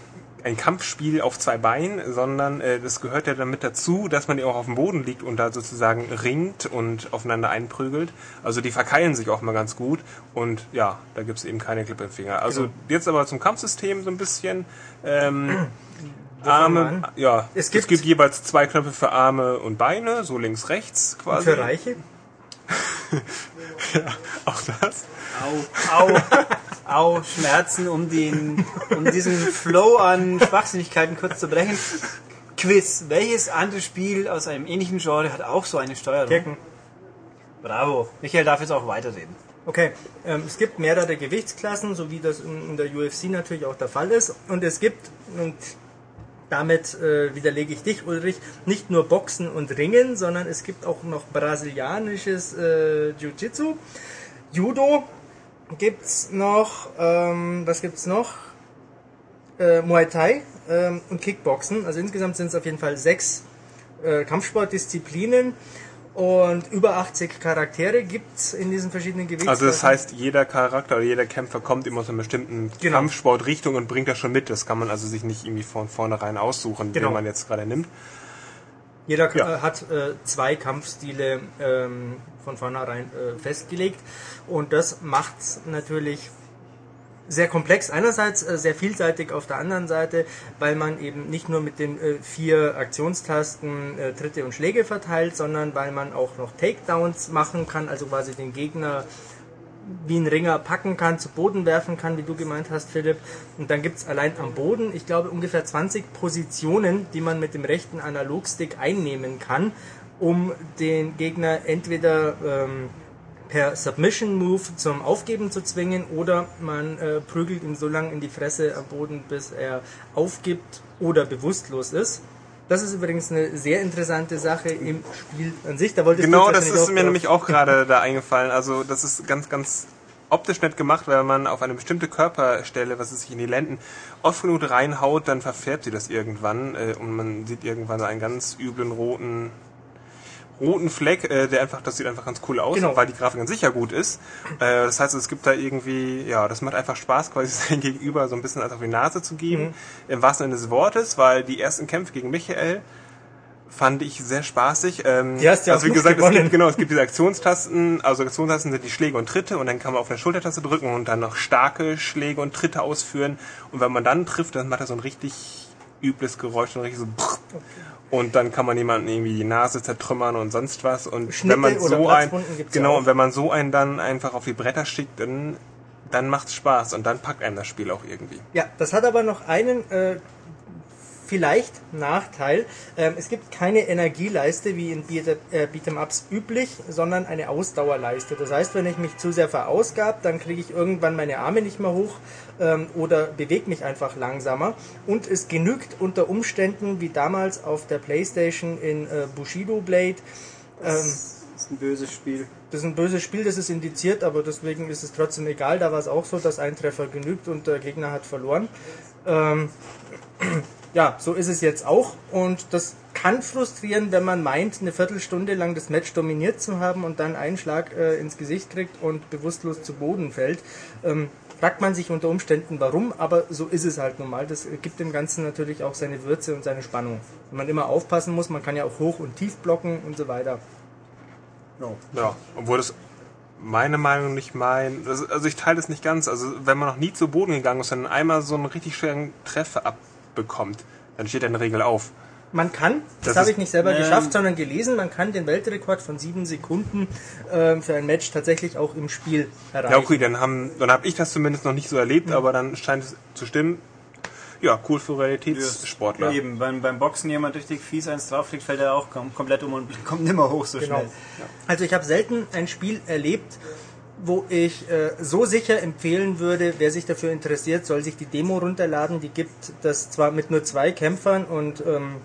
ein Kampfspiel auf zwei Beinen, sondern äh, das gehört ja damit dazu, dass man ja auch auf dem Boden liegt und da sozusagen ringt und aufeinander einprügelt. Also die verkeilen sich auch mal ganz gut und ja, da gibt's eben keine Klippe im Finger. Also Genau. jetzt aber zum Kampfsystem so ein bisschen. Ähm, Arme, ja, Es es gibt- gibt, jeweils zwei Knöpfe für Arme und Beine, so links, rechts Und quasi. für Reiche? [LAUGHS] Auch das. Au, au, au, Schmerzen, um, den, um diesen Flow an Schwachsinnigkeiten kurz zu brechen. Quiz. Welches andere Spiel aus einem ähnlichen Genre hat auch so eine Steuerung? Tekken. Bravo. Michael darf jetzt auch weiterreden. Okay, ähm, es gibt mehrere Gewichtsklassen, so wie das in, in der UFC natürlich auch der Fall ist. Und es gibt, und damit äh, widerlege ich dich, Ulrich, nicht nur Boxen und Ringen, sondern es gibt auch noch brasilianisches äh, Jiu-Jitsu, Judo gibt's noch, ähm, was gibt's noch? Äh, Muay Thai ähm, und Kickboxen. Also insgesamt sind es auf jeden Fall sechs äh, Kampfsportdisziplinen und über 80 Charaktere gibt's in diesen verschiedenen Gewichtsklassen. Also das heißt, jeder Charakter oder jeder Kämpfer kommt immer aus einer bestimmten Genau. Kampfsportrichtung und bringt das schon mit. Das kann man also sich nicht irgendwie von vornherein aussuchen, Genau. den man jetzt gerade nimmt. Jeder Ja. äh, hat äh, zwei Kampfstile ähm, von vornherein äh, festgelegt und das macht's natürlich sehr komplex einerseits, äh, sehr vielseitig auf der anderen Seite, weil man eben nicht nur mit den äh, vier Aktionstasten äh, Tritte und Schläge verteilt, sondern weil man auch noch Takedowns machen kann, also quasi den Gegner wie ein Ringer packen kann, zu Boden werfen kann, wie du gemeint hast, Philipp. Und dann gibt's allein am Boden, ich glaube, ungefähr 20 Positionen, die man mit dem rechten Analogstick einnehmen kann, um den Gegner entweder ähm, per Submission Move zum Aufgeben zu zwingen oder man äh, prügelt ihn so lange in die Fresse am Boden, bis er aufgibt oder bewusstlos ist. Das ist übrigens eine sehr interessante Sache im Spiel an sich. Da wolltest Genau, das ist mir nämlich auch gerade da eingefallen. Also das ist ganz, ganz optisch nett gemacht, weil man auf eine bestimmte Körperstelle, was es sich in die Lenden, oft genug reinhaut, dann verfärbt sie das irgendwann äh, und man sieht irgendwann so einen ganz üblen roten roten Fleck, äh, der einfach, das sieht einfach ganz cool aus, Genau. weil die Grafik an sich ja gut ist. Äh, das heißt, es gibt da irgendwie, ja, das macht einfach Spaß, quasi [LAUGHS] sein Gegenüber so ein bisschen als auf die Nase zu geben, Mhm. im wahrsten Sinne des Wortes, weil die ersten Kämpfe gegen Michael fand ich sehr spaßig. Ähm, hast du ja also wie gesagt, es gibt, genau, es gibt diese Aktionstasten, also Aktionstasten sind die Schläge und Tritte und dann kann man auf eine Schultertaste drücken und dann noch starke Schläge und Tritte ausführen und wenn man dann trifft, dann macht er so ein richtig übles Geräusch, ein richtig so brrr. Und dann kann man jemanden irgendwie die Nase zertrümmern und sonst was und Schnitte wenn man so ein Platzwunden gibt's ja genau und wenn man so einen dann einfach auf die Bretter schickt, dann dann macht's Spaß und dann packt einem das Spiel auch irgendwie. Ja, das hat aber noch einen äh, vielleicht Nachteil. Ähm, es gibt keine Energieleiste wie in äh, Beat'em-Ups üblich, sondern eine Ausdauerleiste. Das heißt, wenn ich mich zu sehr verausgab, dann kriege ich irgendwann meine Arme nicht mehr hoch ähm, oder bewege mich einfach langsamer. Und es genügt unter Umständen, wie damals auf der Playstation in äh, Bushido Blade, ähm, Das ist ein böses Spiel. das ist ein böses Spiel, das ist indiziert, aber deswegen ist es trotzdem egal. Da war es auch so, dass ein Treffer genügt und der Gegner hat verloren. Ähm, [CLEARS THROAT] ja, so ist es jetzt auch und das kann frustrieren, wenn man meint, eine Viertelstunde lang das Match dominiert zu haben und dann einen Schlag äh, ins Gesicht kriegt und bewusstlos zu Boden fällt. Ähm, fragt man sich unter Umständen warum, aber so ist es halt nun mal. Das gibt dem Ganzen natürlich auch seine Würze und seine Spannung. Wenn man immer aufpassen muss, man kann ja auch hoch und tief blocken und so weiter. Ja, obwohl das meine Meinung nicht mein, also ich teile das nicht ganz. Also wenn man noch nie zu Boden gegangen ist und dann einmal so einen richtig schweren Treffer abbekommt, dann steht er in der Regel auf. Man kann, das, Das habe ich nicht selber Ähm, geschafft, sondern gelesen, man kann den Weltrekord von sieben Sekunden ähm, für ein Match tatsächlich auch im Spiel erreichen. Ja, okay, dann haben, dann habe ich das zumindest noch nicht so erlebt, aber dann scheint es zu stimmen. Ja, cool für Realitätssportler. Ja, eben, beim, beim Boxen jemand richtig fies eins draufkriegt, fällt er auch kom komplett um und [LAUGHS] kommt nimmer hoch so Genau. schnell. Also ich habe selten ein Spiel erlebt, wo ich äh, so sicher empfehlen würde, wer sich dafür interessiert, soll sich die Demo runterladen. Die gibt das zwar mit nur zwei Kämpfern und ähm,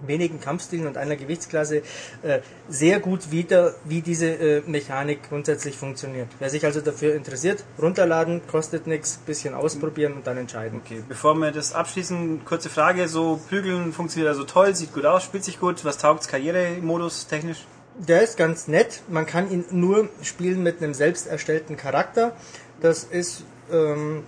wenigen Kampfstilen und einer Gewichtsklasse äh, sehr gut wieder, wie diese äh, Mechanik grundsätzlich funktioniert. Wer sich also dafür interessiert, runterladen, kostet nichts, bisschen ausprobieren und dann entscheiden. Okay, bevor wir das abschließen, kurze Frage, so Prügeln funktioniert also toll, sieht gut aus, spielt sich gut, was taugt's Karrieremodus technisch? Der ist ganz nett. Man kann ihn nur spielen mit einem selbst erstellten Charakter. Das ist ähm,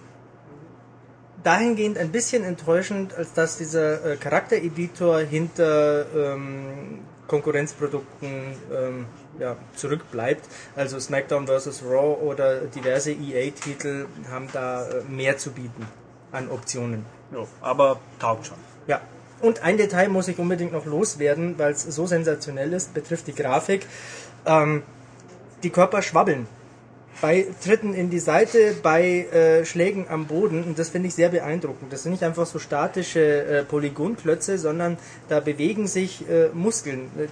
dahingehend ein bisschen enttäuschend, als dass dieser äh, Charaktereditor hinter ähm, Konkurrenzprodukten ähm, ja, zurückbleibt. Also SmackDown vs. Raw oder diverse EA-Titel haben da äh, mehr zu bieten an Optionen. Jo, aber taugt schon. Ja. Und ein Detail muss ich unbedingt noch loswerden, weil es so sensationell ist, betrifft die Grafik. Ähm, die Körper schwabbeln. Bei Tritten in die Seite, bei äh, Schlägen am Boden. Und das finde ich sehr beeindruckend. Das sind nicht einfach so statische äh, Polygonklötze, sondern da bewegen sich äh, Muskeln. Äh,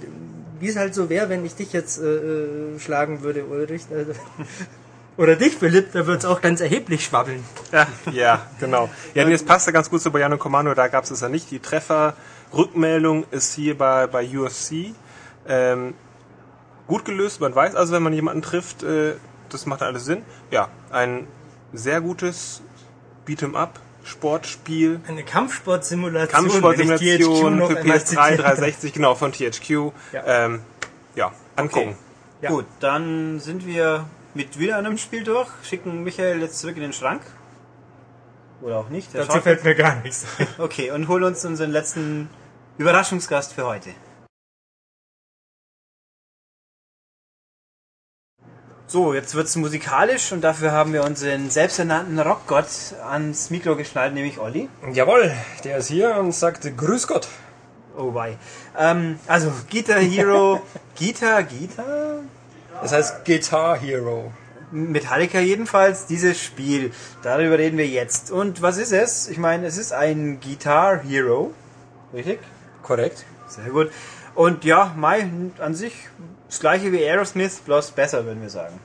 Wie es halt so wäre, wenn ich dich jetzt äh, äh, schlagen würde, Ulrich. Äh, [LAUGHS] Oder dich, Philipp, da wird es auch ganz erheblich schwabbeln. Ja, ja, genau. Ja, nee, das passt ja ganz gut zu Bayano Commando, da gab es es ja nicht. Die Trefferrückmeldung ist hier bei, bei UFC ähm, gut gelöst. Man weiß also, wenn man jemanden trifft, das macht alles Sinn. Ja, ein sehr gutes Beat'em-up Sportspiel. Eine Kampfsportsimulation. Kampfsportsimulation für noch einmal PS3 zitiere. 360, genau, von THQ. Ja. Ähm, ja, angucken. Ja. Gut, dann sind wir mit wieder einem Spiel durch, schicken Michael jetzt zurück in den Schrank. Oder auch nicht. Dazu fällt mir gar nichts. Okay, und holen uns unseren letzten Überraschungsgast für heute. So, jetzt wird's musikalisch und dafür haben wir unseren selbsternannten Rockgott ans Mikro geschnallt, nämlich Olli. Jawohl, der ist hier und sagt Grüß Gott. Oh wei. Ähm, also Guitar Hero, [LAUGHS] Guitar, Guitar? Das heißt Guitar Hero. Metallica jedenfalls, dieses Spiel. Darüber reden wir jetzt. Und was ist es? Ich meine, es ist ein Guitar Hero. Richtig? Korrekt. Sehr gut. Und ja, Mai an sich das gleiche wie Aerosmith, bloß besser, würden wir sagen.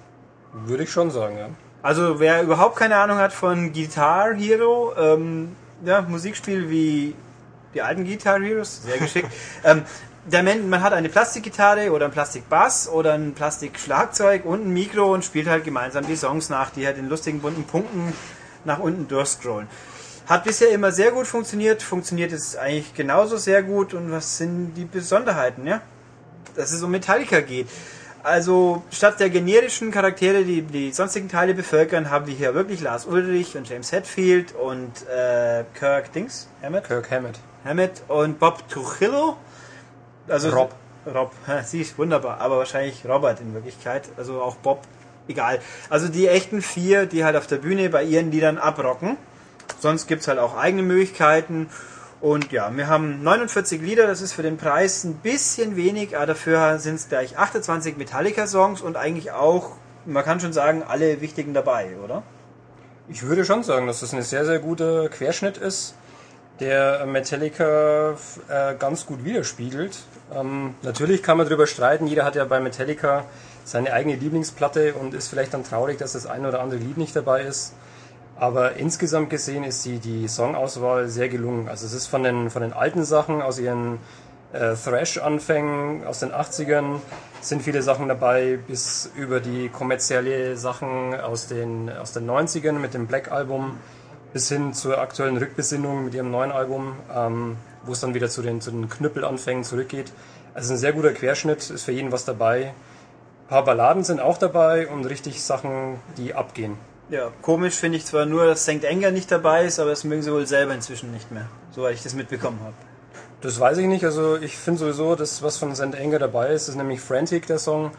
Würde ich schon sagen, ja. Also wer überhaupt keine Ahnung hat von Guitar Hero, ähm, ja, Musikspiel wie die alten Guitar Heroes, sehr geschickt. [LAUGHS] ähm, der Man, man hat eine Plastikgitarre oder ein Plastikbass oder ein Plastikschlagzeug und ein Mikro und spielt halt gemeinsam die Songs nach, die halt in lustigen bunten Punkten nach unten durchscrollen. Hat bisher immer sehr gut funktioniert, funktioniert es eigentlich genauso sehr gut und was sind die Besonderheiten, ja? Dass es um Metallica geht. Also statt der generischen Charaktere, die die sonstigen Teile bevölkern, haben wir hier wirklich Lars Ulrich und James Hetfield und äh, Kirk Dings, Hammett, Kirk Hammett. Hammett und Bob Trujillo. Also Rob. Rob, sie ist wunderbar, aber wahrscheinlich Robert in Wirklichkeit. Also auch Bob, egal. Also die echten vier, die halt auf der Bühne bei ihren Liedern abrocken. Sonst gibt's halt auch eigene Möglichkeiten. Und ja, wir haben 49 Lieder, das ist für den Preis ein bisschen wenig, aber dafür sind es gleich 28 Metallica-Songs und eigentlich auch, man kann schon sagen, alle wichtigen dabei, oder? Ich würde schon sagen, dass das ein sehr, sehr guter Querschnitt ist, der Metallica äh, ganz gut widerspiegelt. Ähm, natürlich kann man darüber streiten, jeder hat ja bei Metallica seine eigene Lieblingsplatte und ist vielleicht dann traurig, dass das ein oder andere Lied nicht dabei ist. Aber insgesamt gesehen ist die, die Songauswahl sehr gelungen. Also es ist von den, von den alten Sachen aus ihren äh, Thrash-Anfängen aus den 80ern sind viele Sachen dabei, bis über die kommerzielle Sachen aus den, aus den 90ern mit dem Black-Album bis hin zur aktuellen Rückbesinnung mit ihrem neuen Album, ähm, wo es dann wieder zu den, zu den Knüppelanfängen zurückgeht. Also ein sehr guter Querschnitt, ist für jeden was dabei. Ein paar Balladen sind auch dabei und richtig Sachen, die abgehen. Ja, komisch finde ich zwar nur, dass St. Anger nicht dabei ist, aber das mögen sie wohl selber inzwischen nicht mehr, soweit ich das mitbekommen habe. Das weiß ich nicht. Also ich finde sowieso, das was von St. Anger dabei ist, ist nämlich Frantic, der Song.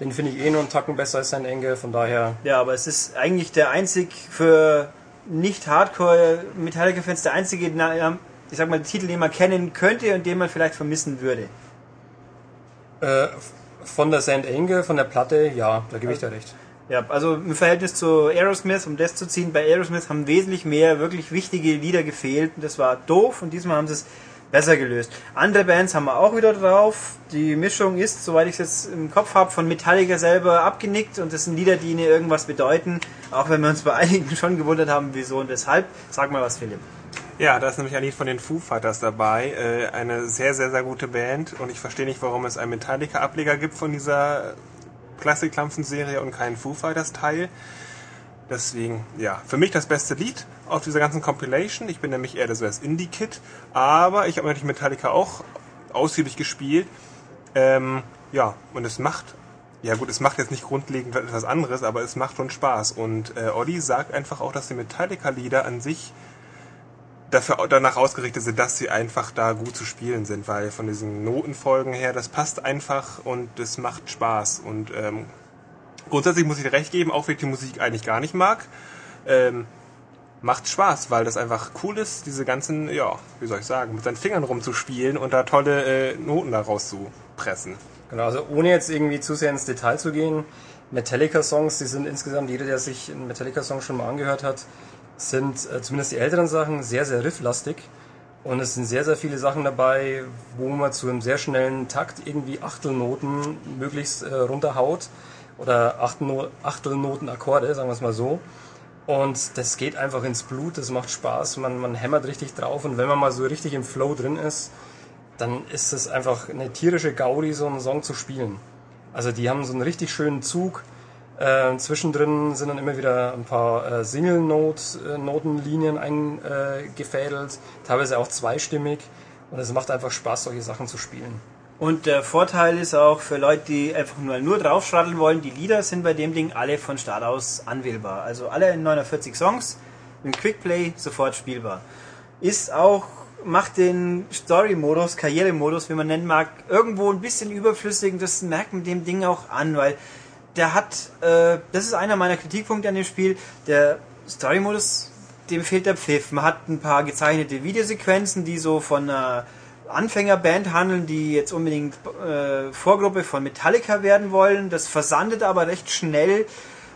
Den finde ich eh nur einen Tacken besser als St. Anger. Von daher, Ja, aber es ist eigentlich der einzig für nicht Hardcore Metallica-Fans der einzige, na, ich sag mal, Titel, den man kennen könnte und den man vielleicht vermissen würde. äh, von der St. Anger, von der Platte, ja, da gebe ich dir recht. Ja, also im Verhältnis zu Aerosmith, um das zu ziehen, bei Aerosmith haben wesentlich mehr wirklich wichtige Lieder gefehlt das war doof und diesmal haben sie es besser gelöst. Andere Bands haben wir auch wieder drauf. Die Mischung ist, soweit ich es jetzt im Kopf habe, von Metallica selber abgenickt und das sind Lieder, die ihnen irgendwas bedeuten, auch wenn wir uns bei einigen schon gewundert haben, wieso und weshalb. Sag mal was, Philipp. Ja, da ist nämlich ein Lied von den Foo Fighters dabei. Äh, eine sehr, sehr, sehr gute Band. Und ich verstehe nicht, warum es einen Metallica-Ableger gibt von dieser Classic-Klampfen-Serie und keinen Foo Fighters-Teil. Deswegen, ja, für mich das beste Lied auf dieser ganzen Compilation. Ich bin nämlich eher so das Indie-Kid. Aber ich habe natürlich Metallica auch ausgiebig gespielt. Ähm, ja, und es macht, ja gut, es macht jetzt nicht grundlegend etwas anderes, aber es macht schon Spaß. Und äh, Olli sagt einfach auch, dass die Metallica-Lieder an sich dafür danach ausgerichtet sind, dass sie einfach da gut zu spielen sind, weil von diesen Notenfolgen her, das passt einfach und das macht Spaß. Und ähm, grundsätzlich muss ich dir recht geben, auch wenn ich die Musik eigentlich gar nicht mag, ähm, macht Spaß, weil das einfach cool ist, diese ganzen, ja, wie soll ich sagen, mit seinen Fingern rumzuspielen und da tolle äh, Noten daraus zu pressen. Genau, also ohne jetzt irgendwie zu sehr ins Detail zu gehen, Metallica-Songs, die sind insgesamt, jeder, der sich einen Metallica-Song schon mal angehört hat, sind äh, zumindest die älteren Sachen sehr, sehr rifflastig. Und es sind sehr, sehr viele Sachen dabei, wo man zu einem sehr schnellen Takt irgendwie Achtelnoten möglichst äh, runterhaut. oder Achtelno- Achtelnoten-Akkorde, sagen wir es mal so. Und das geht einfach ins Blut, das macht Spaß, man, man hämmert richtig drauf und wenn man mal so richtig im Flow drin ist, dann ist es einfach eine tierische Gaudi, so einen Song zu spielen. Also die haben so einen richtig schönen Zug. Äh, zwischendrin sind dann immer wieder ein paar äh, Single-Note-Notenlinien eingefädelt, teilweise auch zweistimmig. Und es macht einfach Spaß, solche Sachen zu spielen. Und der Vorteil ist auch für Leute, die einfach nur, nur draufschraddeln wollen, die Lieder sind bei dem Ding alle von Start aus anwählbar. Also alle in 49 Songs, im Quickplay sofort spielbar. Ist auch, macht den Story-Modus, Karrieremodus, wie man nennen mag, irgendwo ein bisschen überflüssig. Das merkt man dem Ding auch an, weil der hat, äh, das ist einer meiner Kritikpunkte an dem Spiel, der Story-Modus, dem fehlt der Pfiff. Man hat ein paar gezeichnete Videosequenzen, die so von einer Anfängerband handeln, die jetzt unbedingt äh, Vorgruppe von Metallica werden wollen. Das versandet aber recht schnell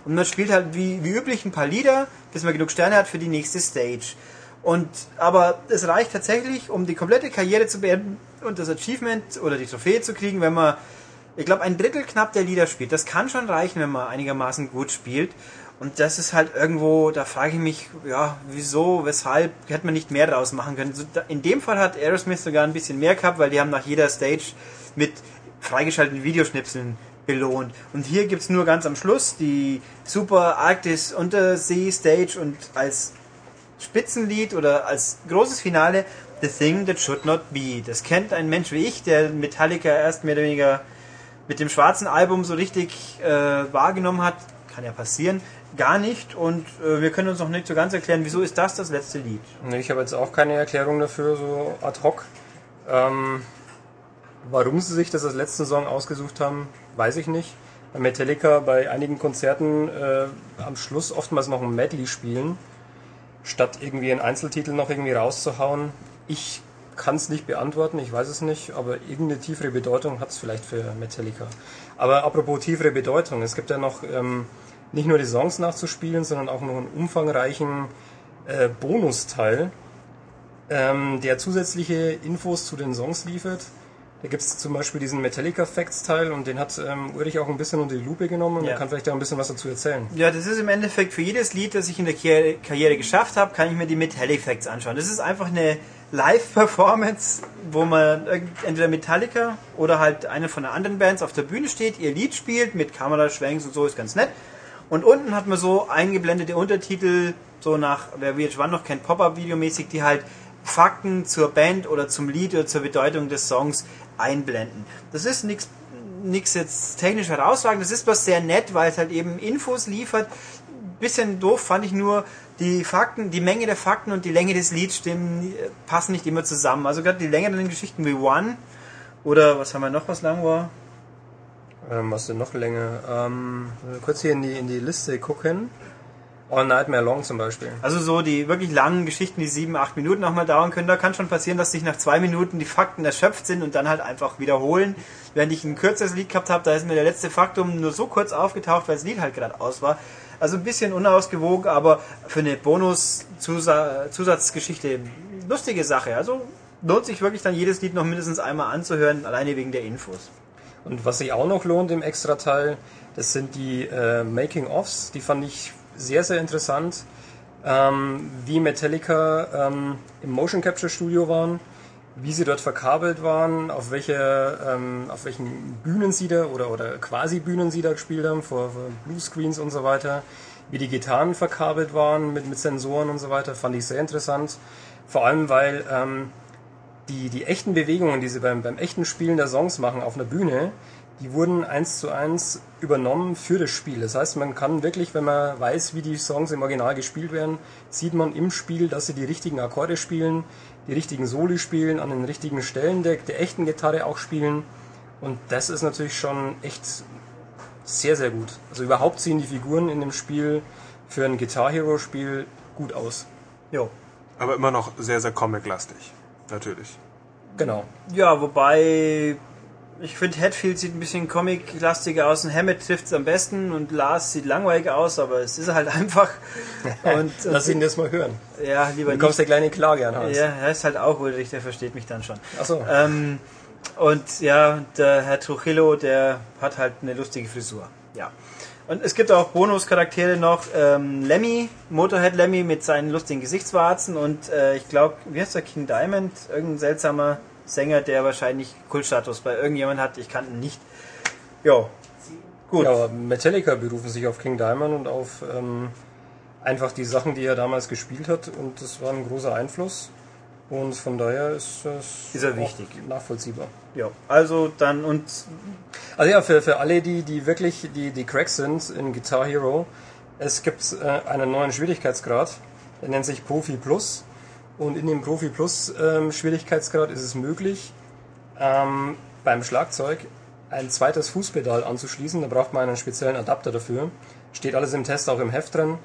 und man spielt halt wie, wie üblich ein paar Lieder, bis man genug Sterne hat für die nächste Stage. Und aber es reicht tatsächlich, um die komplette Karriere zu beenden und das Achievement oder die Trophäe zu kriegen, wenn man, ich glaube, ein Drittel knapp der Lieder spielt. Das kann schon reichen, wenn man einigermaßen gut spielt. Und das ist halt irgendwo, da frage ich mich, ja, wieso, weshalb, hätte man nicht mehr draus machen können. In dem Fall hat Aerosmith sogar ein bisschen mehr gehabt, weil die haben nach jeder Stage mit freigeschalteten Videoschnipseln belohnt. Und hier gibt's nur ganz am Schluss die Super Arktis Untersee Stage und als Spitzenlied oder als großes Finale The Thing That Should Not Be. Das kennt ein Mensch wie ich, der Metallica erst mehr oder weniger mit dem schwarzen Album so richtig äh, wahrgenommen hat. Kann ja passieren. Gar nicht. Und äh, wir können uns noch nicht so ganz erklären, wieso ist das das letzte Lied? Nee, Ich habe jetzt auch keine Erklärung dafür, so ad hoc. Ähm, warum sie sich das als letzten Song ausgesucht haben, weiß ich nicht. Bei Metallica bei einigen Konzerten äh, am Schluss oftmals noch ein Medley spielen, statt irgendwie einen Einzeltitel noch irgendwie rauszuhauen. Ich kann es nicht beantworten, ich weiß es nicht, aber irgendeine tiefere Bedeutung hat es vielleicht für Metallica. Aber apropos tiefere Bedeutung, es gibt ja noch ähm, nicht nur die Songs nachzuspielen, sondern auch noch einen umfangreichen äh, Bonusteil, ähm, der zusätzliche Infos zu den Songs liefert. Da gibt es zum Beispiel diesen Metallica Facts Teil und den hat ähm, Ulrich auch ein bisschen unter die Lupe genommen und Ja. er kann vielleicht auch ein bisschen was dazu erzählen. Ja, das ist im Endeffekt für jedes Lied, das ich in der Karriere, geschafft habe, kann ich mir die Metallic Facts anschauen. Das ist einfach eine Live-Performance, wo man entweder Metallica oder halt eine von den anderen Bands auf der Bühne steht, ihr Lied spielt mit Kameraschwenks und so, ist ganz nett. Und unten hat man so eingeblendete Untertitel, so nach, wer VH1 noch kennt, Pop-Up-Video-mäßig, die halt Fakten zur Band oder zum Lied oder zur Bedeutung des Songs einblenden. Das ist nichts nichts jetzt technisch herausragendes, das ist was sehr nett, weil es halt eben Infos liefert. Bisschen doof fand ich nur, die Fakten, die Menge der Fakten und die Länge des Lieds stimmen, äh, passen nicht immer zusammen. Also gerade die längeren Geschichten wie One oder was haben wir noch, was lang war? Ähm, was denn noch länger? Ähm, kurz hier in die, in die Liste gucken. All Nightmare Long zum Beispiel. Also so die wirklich langen Geschichten, die sieben, acht Minuten auch mal dauern können, da kann schon passieren, dass sich nach zwei Minuten die Fakten erschöpft sind und dann halt einfach wiederholen. Während ich ein kürzeres Lied gehabt habe, da ist mir der letzte Faktum nur so kurz aufgetaucht, weil das Lied halt gerade aus war. Also ein bisschen unausgewogen, aber für eine Bonus-Zusatzgeschichte lustige Sache. Also lohnt sich wirklich dann jedes Lied noch mindestens einmal anzuhören, alleine wegen der Infos. Und was sich auch noch lohnt im Extra-Teil, das sind die äh, Making-ofs. Die fand ich sehr, sehr interessant. Ähm, wie Metallica ähm, im Motion Capture Studio waren, wie sie dort verkabelt waren, auf, welche, ähm, auf welchen Bühnen sie da oder, oder quasi Bühnen sie da gespielt haben, vor, vor Bluescreens und so weiter, wie die Gitarren verkabelt waren mit, mit Sensoren und so weiter, fand ich sehr interessant. Vor allem, weil ähm, die, die echten Bewegungen, die sie beim, beim echten Spielen der Songs machen auf einer Bühne, die wurden eins zu eins übernommen für das Spiel. Das heißt, man kann wirklich, wenn man weiß, wie die Songs im Original gespielt werden, sieht man im Spiel, dass sie die richtigen Akkorde spielen, die richtigen Soli spielen, an den richtigen Stellen der, der echten Gitarre auch spielen. Und das ist natürlich schon echt sehr, sehr gut. Also überhaupt sehen die Figuren in dem Spiel für ein Guitar Hero Spiel gut aus. Jo. Aber immer noch sehr, sehr comic-lastig. Natürlich. Genau. Ja, wobei ich finde Hatfield sieht ein bisschen comic-lastiger aus und Hammett trifft es am besten und Lars sieht langweilig aus, aber es ist halt [LAUGHS] einfach. Und, [LAUGHS] Lass ihn das mal hören. ja, lieber Du kommst der kleine Klage an Hans. Ja, er ist halt auch Ulrich, der versteht mich dann schon. Achso. Ähm, und ja, der Herr Trujillo, der hat halt eine lustige Frisur. Ja. Und es gibt auch Bonuscharaktere noch. Ähm, Lemmy, Motorhead Lemmy mit seinen lustigen Gesichtswarzen und äh, ich glaube, wie heißt der King Diamond? Irgendein seltsamer Sänger, der wahrscheinlich Kultstatus bei irgendjemand hat. Ich kannte ihn nicht. Jo. Gut. Ja, aber Metallica berufen sich auf King Diamond und auf ähm, einfach die Sachen, die er damals gespielt hat und das war ein großer Einfluss. Und von daher ist das Ist er wichtig. nachvollziehbar. Ja, also dann und Also ja, für, für alle, die, die wirklich die, die Cracks sind in Guitar Hero, es gibt äh, einen neuen Schwierigkeitsgrad, der nennt sich Profi Plus. Und in dem Profi Plus ähm, Schwierigkeitsgrad ist es möglich, ähm, beim Schlagzeug ein zweites Fußpedal anzuschließen. Da braucht man einen speziellen Adapter dafür. Steht alles im Test auch im Heft drin.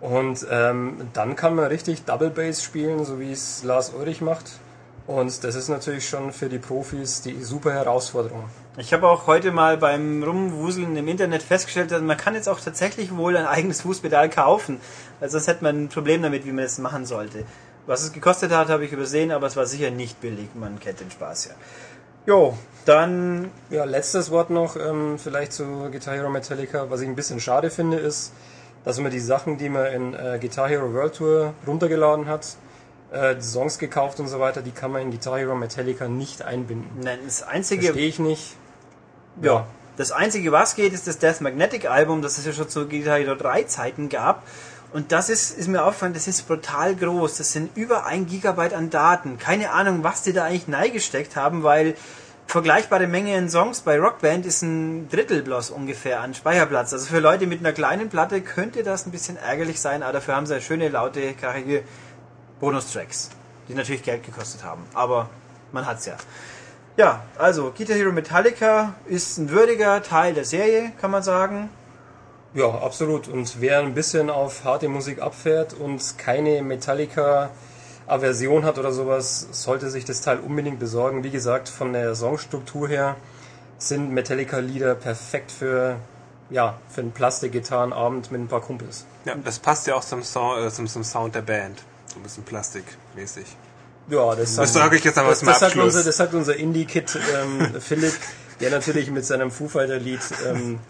Und ähm, dann kann man richtig Double Bass spielen, so wie es Lars Ulrich macht. Und das ist natürlich schon für die Profis die super Herausforderung. Ich habe auch heute mal beim Rumwuseln im Internet festgestellt, dass man kann jetzt auch tatsächlich wohl ein eigenes Fußpedal kaufen. Also das hätte man ein Problem damit, wie man das machen sollte. Was es gekostet hat, habe ich übersehen, aber es war sicher nicht billig. Man kennt den Spaß ja. Jo, dann Ja, letztes Wort noch, ähm, vielleicht zu Guitar Hero Metallica. Was ich ein bisschen schade finde, ist, dass man die Sachen, die man in äh, Guitar Hero World Tour runtergeladen hat, äh, Songs gekauft und so weiter, die kann man in Guitar Hero Metallica nicht einbinden. nein, das einzige, Verstehe ich nicht. ja, das einzige, was geht, ist das Death Magnetic Album, das es ja schon zu Guitar Hero 3 Zeiten gab. Und das ist, ist mir aufgefallen, das ist brutal groß. Das sind über ein Gigabyte an Daten. Keine Ahnung, was die da eigentlich neigesteckt haben, weil vergleichbare Menge in Songs bei Rockband ist ein Drittel bloß ungefähr an Speicherplatz. Also für Leute mit einer kleinen Platte könnte das ein bisschen ärgerlich sein, aber dafür haben sie schöne, laute, krachige Bonustracks, die natürlich Geld gekostet haben. Aber man hat's ja. Ja, also Guitar Hero Metallica ist ein würdiger Teil der Serie, kann man sagen. Ja, absolut. Und wer ein bisschen auf harte Musik abfährt und keine Metallica-Aversion hat oder sowas, sollte sich das Teil unbedingt besorgen. Wie gesagt, von der Songstruktur her sind Metallica-Lieder perfekt für, ja, für einen Plastikgitarrenabend mit ein paar Kumpels. Ja, das passt ja auch zum, Song, äh, zum, zum Sound der Band. So ein bisschen plastikmäßig. Ja, das, Das sage ich jetzt einmal das, zum das, Abschluss. unser, das sagt unser Indie-Kid ähm, [LAUGHS] Philipp, der natürlich mit seinem Foo Fighter-Lied ähm,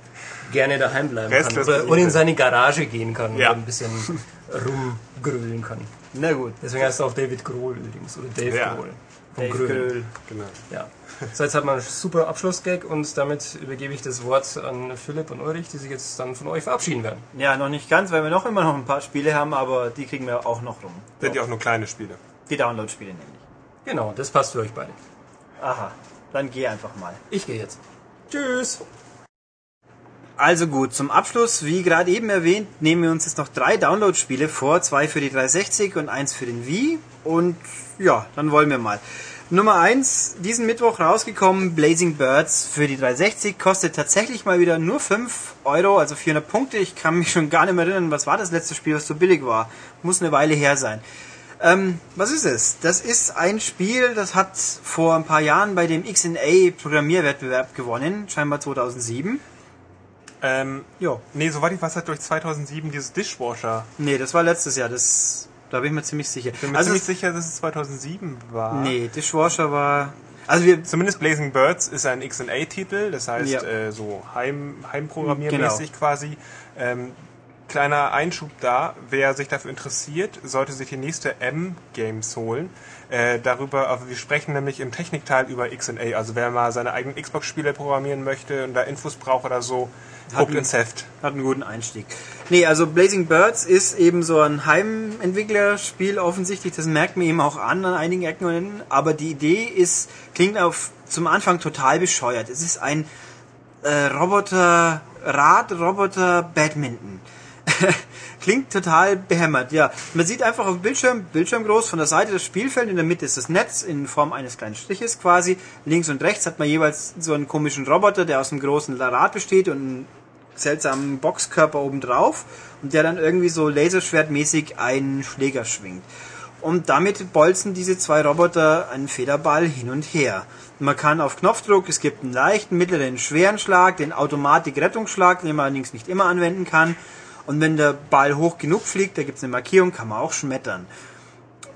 gerne daheim bleiben kann. Restlos Oder, Liebe. und in seine Garage gehen kann Ja. und ein bisschen [LAUGHS] rumgrölen kann. Na gut. Deswegen heißt er auch David Grohl übrigens. Oder Dave Ja. Grohl. Vom Dave. Grohl. Genau. Ja. So, jetzt hat man einen super Abschlussgag und damit übergebe ich das Wort an Philipp und Ulrich, die sich jetzt dann von euch verabschieden werden. Ja, noch nicht ganz, weil wir noch immer noch ein paar Spiele haben, aber die kriegen wir auch noch rum. Sind ja auch nur kleine Spiele. Die Download-Spiele nämlich. Genau, das passt für euch beide. Aha, dann geh einfach mal. Ich gehe jetzt. Tschüss. Also gut, zum Abschluss, wie gerade eben erwähnt, nehmen wir uns jetzt noch drei Download-Spiele vor, zwei für die 360 und eins für den Wii. Und ja, dann wollen wir mal. Nummer eins, diesen Mittwoch rausgekommen, Blazing Birds für die 360, kostet tatsächlich mal wieder nur 5 Euro, also 400 Punkte. Ich kann mich schon gar nicht mehr erinnern, was war das letzte Spiel, was so billig war. Muss eine Weile her sein. Ähm, was ist es? Das ist ein Spiel, das hat vor ein paar Jahren bei dem XNA Programmierwettbewerb gewonnen, scheinbar 2007. Ähm, Ja. nee, soweit ich weiß, hat durch 2007 dieses Dishwasher. Nee, das war letztes Jahr. Das, da bin ich mir ziemlich sicher. Bin mir also ziemlich sicher, dass es 2007 war. Nee, Dishwasher war. Also wir. Zumindest Blazing Birds ist ein XNA-Titel, das heißt Ja. äh, so Heim, Heimprogrammiermäßig Genau. quasi. Ähm, kleiner Einschub da, wer sich dafür interessiert, sollte sich die nächste M-Games holen. Äh, darüber, aber wir sprechen nämlich im Technikteil über XNA. Also wer mal seine eigenen Xbox-Spiele programmieren möchte und da Infos braucht oder so, guckt ins Heft. Hat einen guten Einstieg. Nee, also Blazing Birds ist eben so ein Heimentwicklerspiel offensichtlich. Das merkt man eben auch an an einigen Ecken. Aber die Idee ist, klingt auf zum Anfang total bescheuert. Es ist ein äh, Roboter, Radroboter Badminton. [LAUGHS] Klingt total behämmert, ja. Man sieht einfach auf dem Bildschirm, Bildschirm groß, von der Seite das Spielfeld, in der Mitte ist das Netz in Form eines kleinen Striches quasi. Links und rechts hat man jeweils so einen komischen Roboter, der aus einem großen Rad besteht und einem seltsamen Boxkörper oben drauf und der dann irgendwie so laserschwertmäßig einen Schläger schwingt. Und damit bolzen diese zwei Roboter einen Federball hin und her. Man kann auf Knopfdruck, es gibt einen leichten, mittleren, schweren Schlag, den Automatik-Rettungsschlag, den man allerdings nicht immer anwenden kann. Und wenn der Ball hoch genug fliegt, da gibt es eine Markierung, kann man auch schmettern.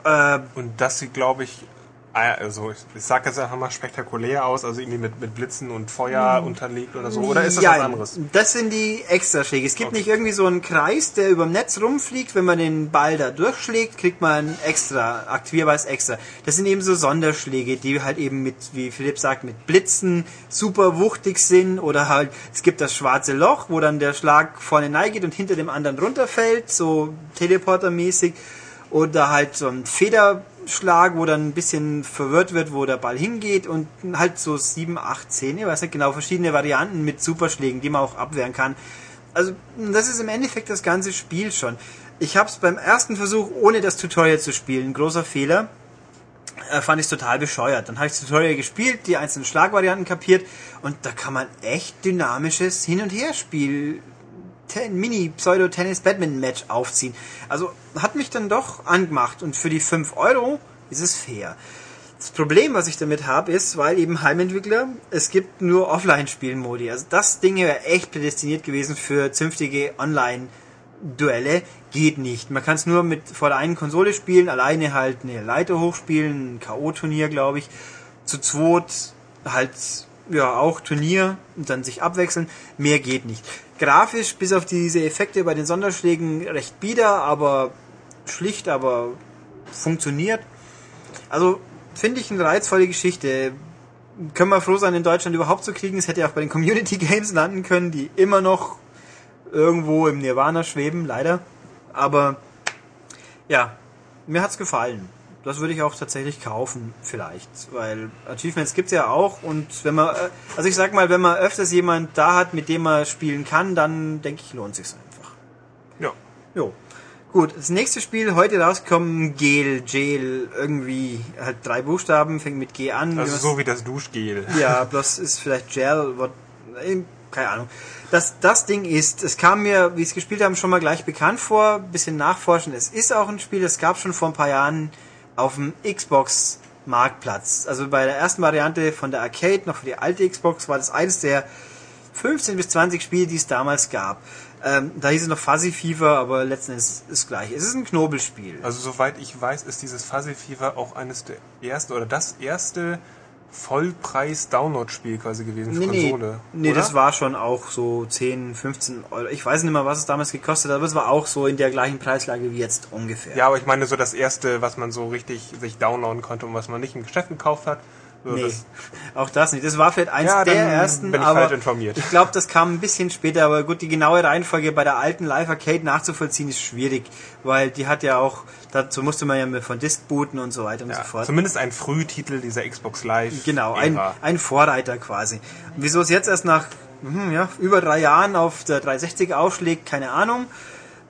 Äh, Und das sieht, glaube ich, Also ich, ich sag jetzt einfach mal spektakulär aus, also irgendwie mit, mit Blitzen und Feuer unterlegt oder so. Oder ist das Ja, was anderes? Das sind die Extraschläge. Es gibt Okay. nicht irgendwie so einen Kreis, der über dem Netz rumfliegt. Wenn man den Ball da durchschlägt, kriegt man ein extra, aktivierbares Extra. Das sind eben so Sonderschläge, die halt eben mit, wie Philipp sagt, mit Blitzen super wuchtig sind. Oder halt, es gibt das schwarze Loch, wo dann der Schlag vorne neigeht und hinter dem anderen runterfällt, so Teleporter-mäßig. Oder halt so ein Federschlag, wo dann ein bisschen verwirrt wird, wo der Ball hingeht und halt so 7, 8, 10, ich weiß nicht genau, verschiedene Varianten mit Superschlägen, die man auch abwehren kann. Also das ist im Endeffekt das ganze Spiel schon. Ich habe es beim ersten Versuch, ohne das Tutorial zu spielen, großer Fehler, äh, fand ich total bescheuert. Dann habe ich das Tutorial gespielt, die einzelnen Schlagvarianten kapiert und da kann man echt dynamisches Hin- und Herspiel Mini-Pseudo-Tennis-Badminton-Match aufziehen. Also hat mich dann doch angemacht und für die 5 Euro ist es fair. Das Problem, was ich damit habe, ist, weil eben Heimentwickler, es gibt nur Offline-Spielmodi. Also das Ding wäre echt prädestiniert gewesen für zünftige Online-Duelle. Geht nicht. Man kann es nur mit vor der einen Konsole spielen, alleine halt eine Leiter hochspielen, ein K.O.-Turnier, glaube ich. Zu zweit halt ja auch Turnier und dann sich abwechseln. Mehr geht nicht. Grafisch, bis auf diese Effekte bei den Sonderschlägen, recht bieder, aber schlicht, aber funktioniert. Also finde ich eine reizvolle Geschichte. Können wir froh sein, in Deutschland überhaupt zu kriegen. Es hätte ja auch bei den Community Games landen können, die immer noch irgendwo im Nirvana schweben, leider. Aber ja, mir hat's gefallen. Das würde ich auch tatsächlich kaufen, vielleicht. Weil Achievements gibt's ja auch und wenn man, äh, also ich sag mal, wenn man öfters jemand da hat, mit dem man spielen kann, dann denke ich, lohnt sich's einfach. Ja. Jo. Gut, das nächste Spiel heute rauskommen, Gel, Gel, irgendwie halt drei Buchstaben, fängt mit G an. Also so wie das Duschgel. ja, bloß ist vielleicht Gel, what, keine Ahnung. Das, das Ding ist, es kam mir, wie es gespielt haben, schon mal gleich bekannt vor, bisschen nachforschen. Es ist auch ein Spiel, das gab schon vor ein paar Jahren auf dem Xbox Marktplatz. Also bei der ersten Variante von der Arcade, noch für die alte Xbox, war das eines der 15 bis 20 Spiele, die es damals gab. Ähm, da hieß es noch Fuzzy Fever, aber letzten Endes ist es gleich. Es ist ein Knobelspiel. Also soweit ich weiß, ist dieses Fuzzy Fever auch eines der ersten oder das erste Vollpreis-Download-Spiel quasi gewesen für Nee, nee, Konsole. nee oder? das war schon auch so 10, 15 Euro. Ich weiß nicht mehr, was es damals gekostet hat, aber es war auch so in der gleichen Preislage wie jetzt ungefähr. Ja, aber ich meine so das erste, was man so richtig sich downloaden konnte und was man nicht im Geschäft gekauft hat. So, Nee, das, auch das nicht. Das war vielleicht eins Ja, der ersten, bin ich aber informiert. ich glaube, das kam ein bisschen später. Aber gut, die genaue Reihenfolge bei der alten Live Arcade nachzuvollziehen ist schwierig, weil die hat ja auch, dazu musste man ja mit von Disk booten und so weiter und ja, so fort. zumindest ein Frühtitel dieser Xbox Live. Genau, ein, ein Vorreiter quasi. Wieso es jetzt erst nach hm, ja, über drei Jahren auf der 360 aufschlägt, keine Ahnung.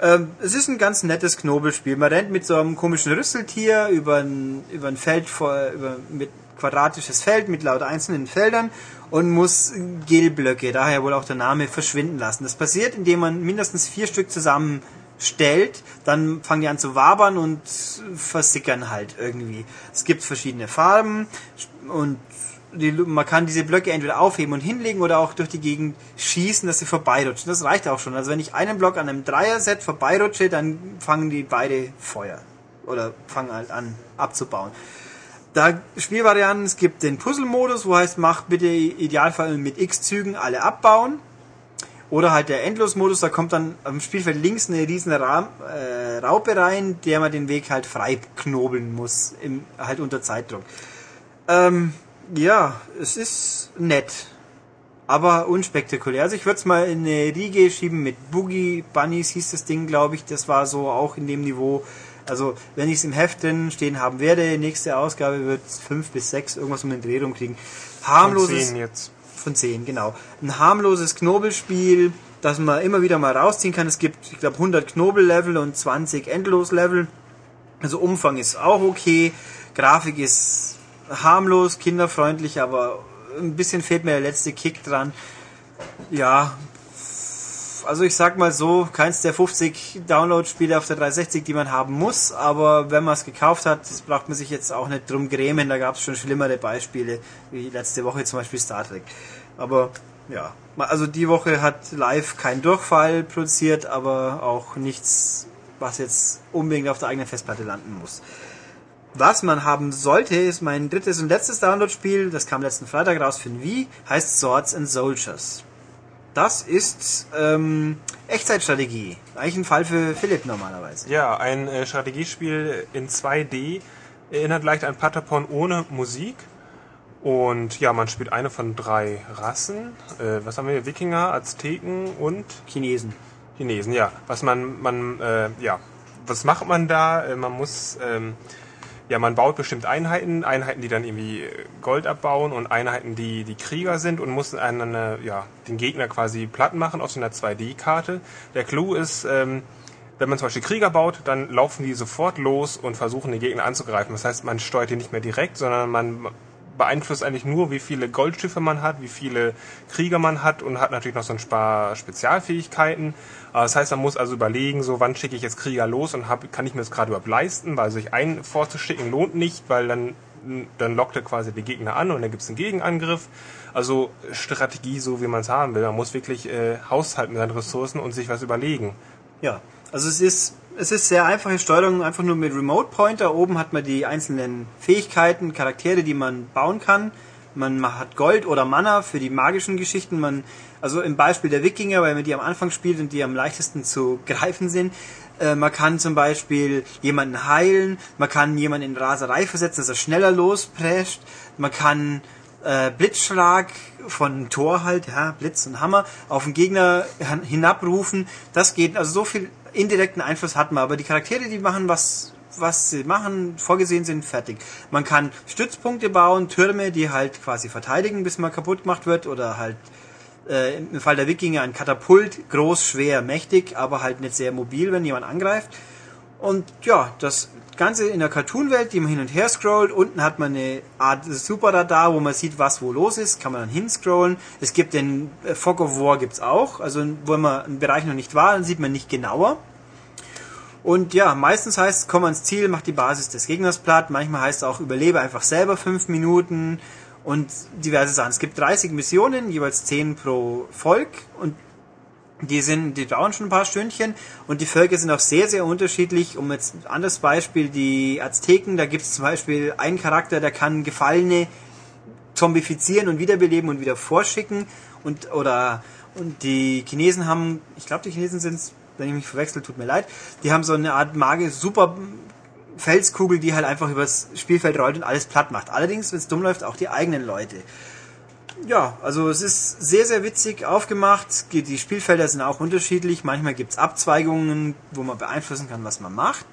Ähm, es ist ein ganz nettes Knobelspiel. Man rennt mit so einem komischen Rüsseltier über ein, über ein Feld vor, über, mit quadratisches Feld mit lauter einzelnen Feldern und muss Gelblöcke, daher wohl auch der Name, verschwinden lassen. Das passiert, indem man mindestens vier Stück zusammenstellt, dann fangen die an zu wabern und versickern halt irgendwie. Es gibt verschiedene Farben und die, man kann diese Blöcke entweder aufheben und hinlegen oder auch durch die Gegend schießen, dass sie vorbeirutschen. Das reicht auch schon. Also wenn ich einen Block an einem Dreier-Set vorbeirutsche, dann fangen die beide Feuer. Oder fangen halt an abzubauen. Da Spielvarianten, es gibt den Puzzle-Modus, wo heißt, mach bitte Idealfall mit X-Zügen alle abbauen. Oder halt der Endlos-Modus, da kommt dann am Spielfeld links eine riesen Ra äh, Raupe rein, der man den Weg halt frei knobeln muss, im, halt unter Zeitdruck. Ähm, ja, es ist nett, aber unspektakulär. Also ich würde es mal in eine Riege schieben mit Boogie Bunnies, hieß das Ding, glaube ich. Das war so auch in dem Niveau. Also wenn ich es im Heft drin stehen haben werde, nächste Ausgabe wird fünf bis sechs irgendwas um den Dreh rumkriegen. Von Harmloses zehn jetzt. von 10, genau. Ein harmloses Knobelspiel, das man immer wieder mal rausziehen kann. Es gibt, ich glaube, 100 Knobellevel und 20 Endloslevel. Also Umfang ist auch okay. Grafik ist harmlos, kinderfreundlich, aber ein bisschen fehlt mir der letzte Kick dran. Ja, also ich sag mal so, keins der 50 Download-Spiele auf der 360, die man haben muss, aber wenn man es gekauft hat, das braucht man sich jetzt auch nicht drum grämen, da gab es schon schlimmere Beispiele, wie letzte Woche zum Beispiel Star Trek. Aber ja, also die Woche hat live kein Durchfall produziert, aber auch nichts, was jetzt unbedingt auf der eigenen Festplatte landen muss. Was man haben sollte, ist mein drittes und letztes Download-Spiel, das kam letzten Freitag raus für den Wii, heißt Swords and Soldiers. Das ist ähm, Echtzeitstrategie. Eigentlich ein Fall für Philipp normalerweise. Ja, ein äh, Strategiespiel in 2D erinnert leicht an Patapon ohne Musik. Und ja, man spielt eine von drei Rassen. Äh, was haben wir hier? Wikinger, Azteken und Chinesen. Chinesen, ja. Was man, man, äh, ja, was macht man da? Äh, man muss, ähm, ja, man baut bestimmt Einheiten, Einheiten, die dann irgendwie Gold abbauen und Einheiten, die die Krieger sind und muss einen, äh, ja, den Gegner quasi platt machen auf so einer 2D-Karte. Der Clou ist, ähm, wenn man zum Beispiel Krieger baut, dann laufen die sofort los und versuchen den Gegner anzugreifen. Das heißt, man steuert die nicht mehr direkt, sondern man beeinflusst eigentlich nur, wie viele Goldschiffe man hat, wie viele Krieger man hat und hat natürlich noch so ein paar Spezialfähigkeiten. Das heißt, man muss also überlegen, so wann schicke ich jetzt Krieger los und hab, kann ich mir das gerade überhaupt leisten, weil sich einen vorzuschicken lohnt nicht, weil dann dann lockt er quasi die Gegner an und dann gibt es einen Gegenangriff. Also Strategie, so wie man es haben will. Man muss wirklich äh, haushalten mit seinen Ressourcen und sich was überlegen. Ja, also es ist es ist sehr einfache Steuerung, einfach nur mit Remote Pointer. Oben hat man die einzelnen Fähigkeiten, Charaktere, die man bauen kann. Man hat Gold oder Mana für die magischen Geschichten. Man, also im Beispiel der Wikinger, weil man die am Anfang spielt und die am leichtesten zu [LAUGHS] greifen sind. Äh, man kann zum Beispiel jemanden heilen. Man kann jemanden in Raserei versetzen, dass er schneller losprescht. Man kann äh, Blitzschlag von Tor halt, ja, Blitz und Hammer, auf den Gegner hinabrufen. Das geht, also so viel indirekten Einfluss hat man, aber die Charaktere, die machen was, was sie machen, vorgesehen sind, fertig. Man kann Stützpunkte bauen, Türme, die halt quasi verteidigen, bis man kaputt gemacht wird, oder halt äh, im Fall der Wikinger ein Katapult, groß, schwer, mächtig, aber halt nicht sehr mobil, wenn jemand angreift. Und ja, das Ganze in der Cartoon-Welt, die man hin und her scrollt. Unten hat man eine Art Superradar, wo man sieht, was wo los ist. Kann man dann hinscrollen. Es gibt den äh, Fog of War gibt's auch. Also wo man einen Bereich noch nicht war, dann sieht man nicht genauer. Und ja, meistens heißt es, komm ans Ziel, mach die Basis des Gegners platt. Manchmal heißt es auch, überlebe einfach selber fünf Minuten und diverse Sachen. Es gibt 30 Missionen, jeweils 10 pro Volk und die sind, die dauern schon ein paar Stündchen und die Völker sind auch sehr, sehr unterschiedlich. Um jetzt ein anderes Beispiel, die Azteken, da gibt es zum Beispiel einen Charakter, der kann Gefallene zombifizieren und wiederbeleben und wieder vorschicken und oder und die Chinesen haben, ich glaube die Chinesen sind wenn ich mich verwechsel, tut mir leid, die haben so eine Art magische super Felskugel, die halt einfach übers Spielfeld rollt und alles platt macht. Allerdings, wenn es dumm läuft, auch die eigenen Leute ja, also es ist sehr, sehr witzig aufgemacht. Die Spielfelder sind auch unterschiedlich. Manchmal gibt es Abzweigungen, wo man beeinflussen kann, was man macht.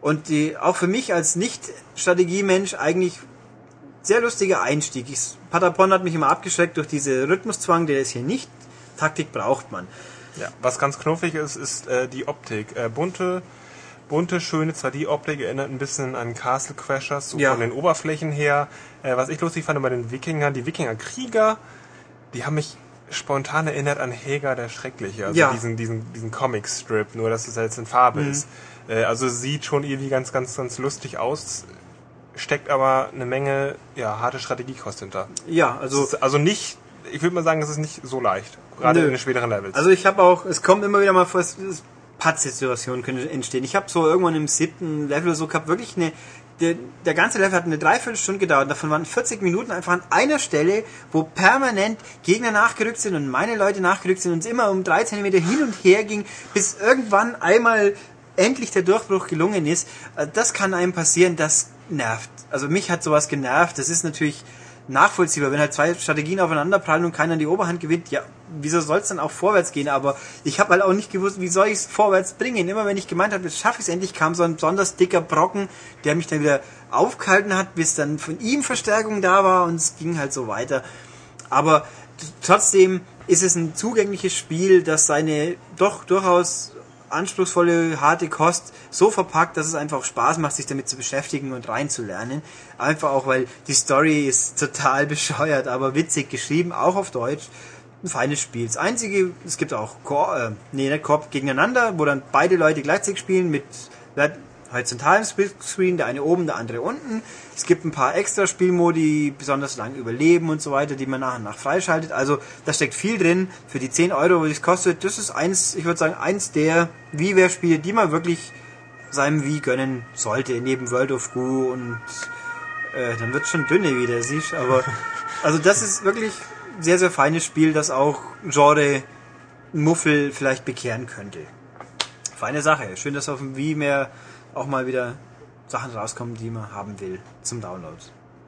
Und die, auch für mich als Nicht-Strategiemensch eigentlich sehr lustiger Einstieg. Ich, Patapon hat mich immer abgeschreckt durch diese Rhythmuszwang, der ist hier nicht. Taktik braucht man. Ja, was ganz knuffig ist, ist äh, die Optik. Äh, bunte bunte, schöne 2D-Optik erinnert ein bisschen an Castle Crashers, so ja. von den Oberflächen her. Äh, was ich lustig fand bei den Wikingern, die Wikinger-Krieger, die haben mich spontan erinnert an Heger der Schreckliche, also ja. diesen, diesen, diesen Comic-Strip, nur dass es jetzt in Farbe mhm. ist. Äh, also sieht schon irgendwie ganz, ganz, ganz lustig aus, steckt aber eine Menge ja, harte Strategiekost hinter. Ja, also... also nicht, ich würde mal sagen, es ist nicht so leicht, gerade Nö. in den späteren Levels. Also ich habe auch, es kommt immer wieder mal vor, es, es Pattsituationen können entstehen. Ich habe so irgendwann im siebten Level so gehabt, wirklich eine, der, der ganze Level hat eine Dreiviertelstunde gedauert. Davon waren 40 Minuten einfach an einer Stelle, wo permanent Gegner nachgerückt sind und meine Leute nachgerückt sind und es immer um drei Zentimeter hin und her ging, bis irgendwann einmal endlich der Durchbruch gelungen ist. Äh, das kann einem passieren, das nervt. Also mich hat sowas genervt. Das ist natürlich nachvollziehbar. Wenn halt zwei Strategien aufeinander prallen und keiner die Oberhand gewinnt, ja, wieso soll es dann auch vorwärts gehen? Aber ich habe halt auch nicht gewusst, wie soll ich es vorwärts bringen. Immer wenn ich gemeint habe, jetzt schaffe ich es endlich, kam so ein besonders dicker Brocken, der mich dann wieder aufgehalten hat, bis dann von ihm Verstärkung da war und es ging halt so weiter. Aber trotzdem ist es ein zugängliches Spiel, das seine doch durchaus anspruchsvolle, harte Kost so verpackt, dass es einfach Spaß macht, sich damit zu beschäftigen und reinzulernen. Einfach auch, weil die Story ist [LAUGHS] total bescheuert, aber witzig geschrieben, auch auf Deutsch. Ein feines Spiel. Das einzige, es gibt auch Koop, äh, nee, Koop gegeneinander, wo dann beide Leute gleichzeitig spielen mit horizontalen Splitscreen, der eine oben, der andere unten. Es gibt ein paar extra Spielmodi, besonders lang überleben und so weiter, die man nach und nach freischaltet. Also da steckt viel drin. Für die 10 Euro, die es kostet, das ist eins, ich würde sagen, eins der WiiWare-Spiele, die man wirklich seinem Wii gönnen sollte, neben World of Goo und äh, dann wird schon dünne wieder, siehst aber [LAUGHS] also das ist wirklich ein sehr, sehr feines Spiel, das auch Genre Muffel vielleicht bekehren könnte. Feine Sache. Schön, dass auf dem Wii mehr auch mal wieder Sachen rauskommen, die man haben will zum Download.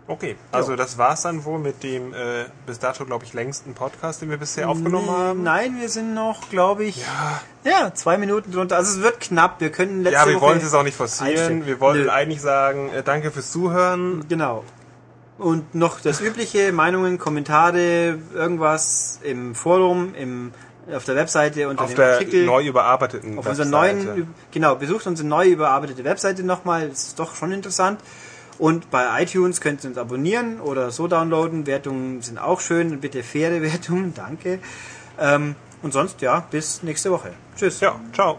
Okay, also das war's dann wohl mit dem äh, bis dato, glaube ich, längsten Podcast, den wir bisher aufgenommen haben. Nein, wir sind noch, glaube ich, ja. zwei Minuten drunter. Also es wird knapp. Wir können letzte Ja, wir Woche wollen es auch nicht forcieren. einstellen. Wir wollten Nö. eigentlich sagen, äh, danke fürs Zuhören. Genau. Und noch das übliche, Meinungen, Kommentare, irgendwas im Forum, im, auf der Webseite unter Auf dem der Artikel. neu überarbeiteten auf unserer neuen, genau, besucht unsere neu überarbeitete Webseite nochmal, das ist doch schon interessant. Und bei iTunes könnt ihr uns abonnieren oder so downloaden. Wertungen sind auch schön und bitte faire Wertungen, [LAUGHS] danke. Ähm, und sonst, ja, bis nächste Woche. Tschüss. Ja, ciao.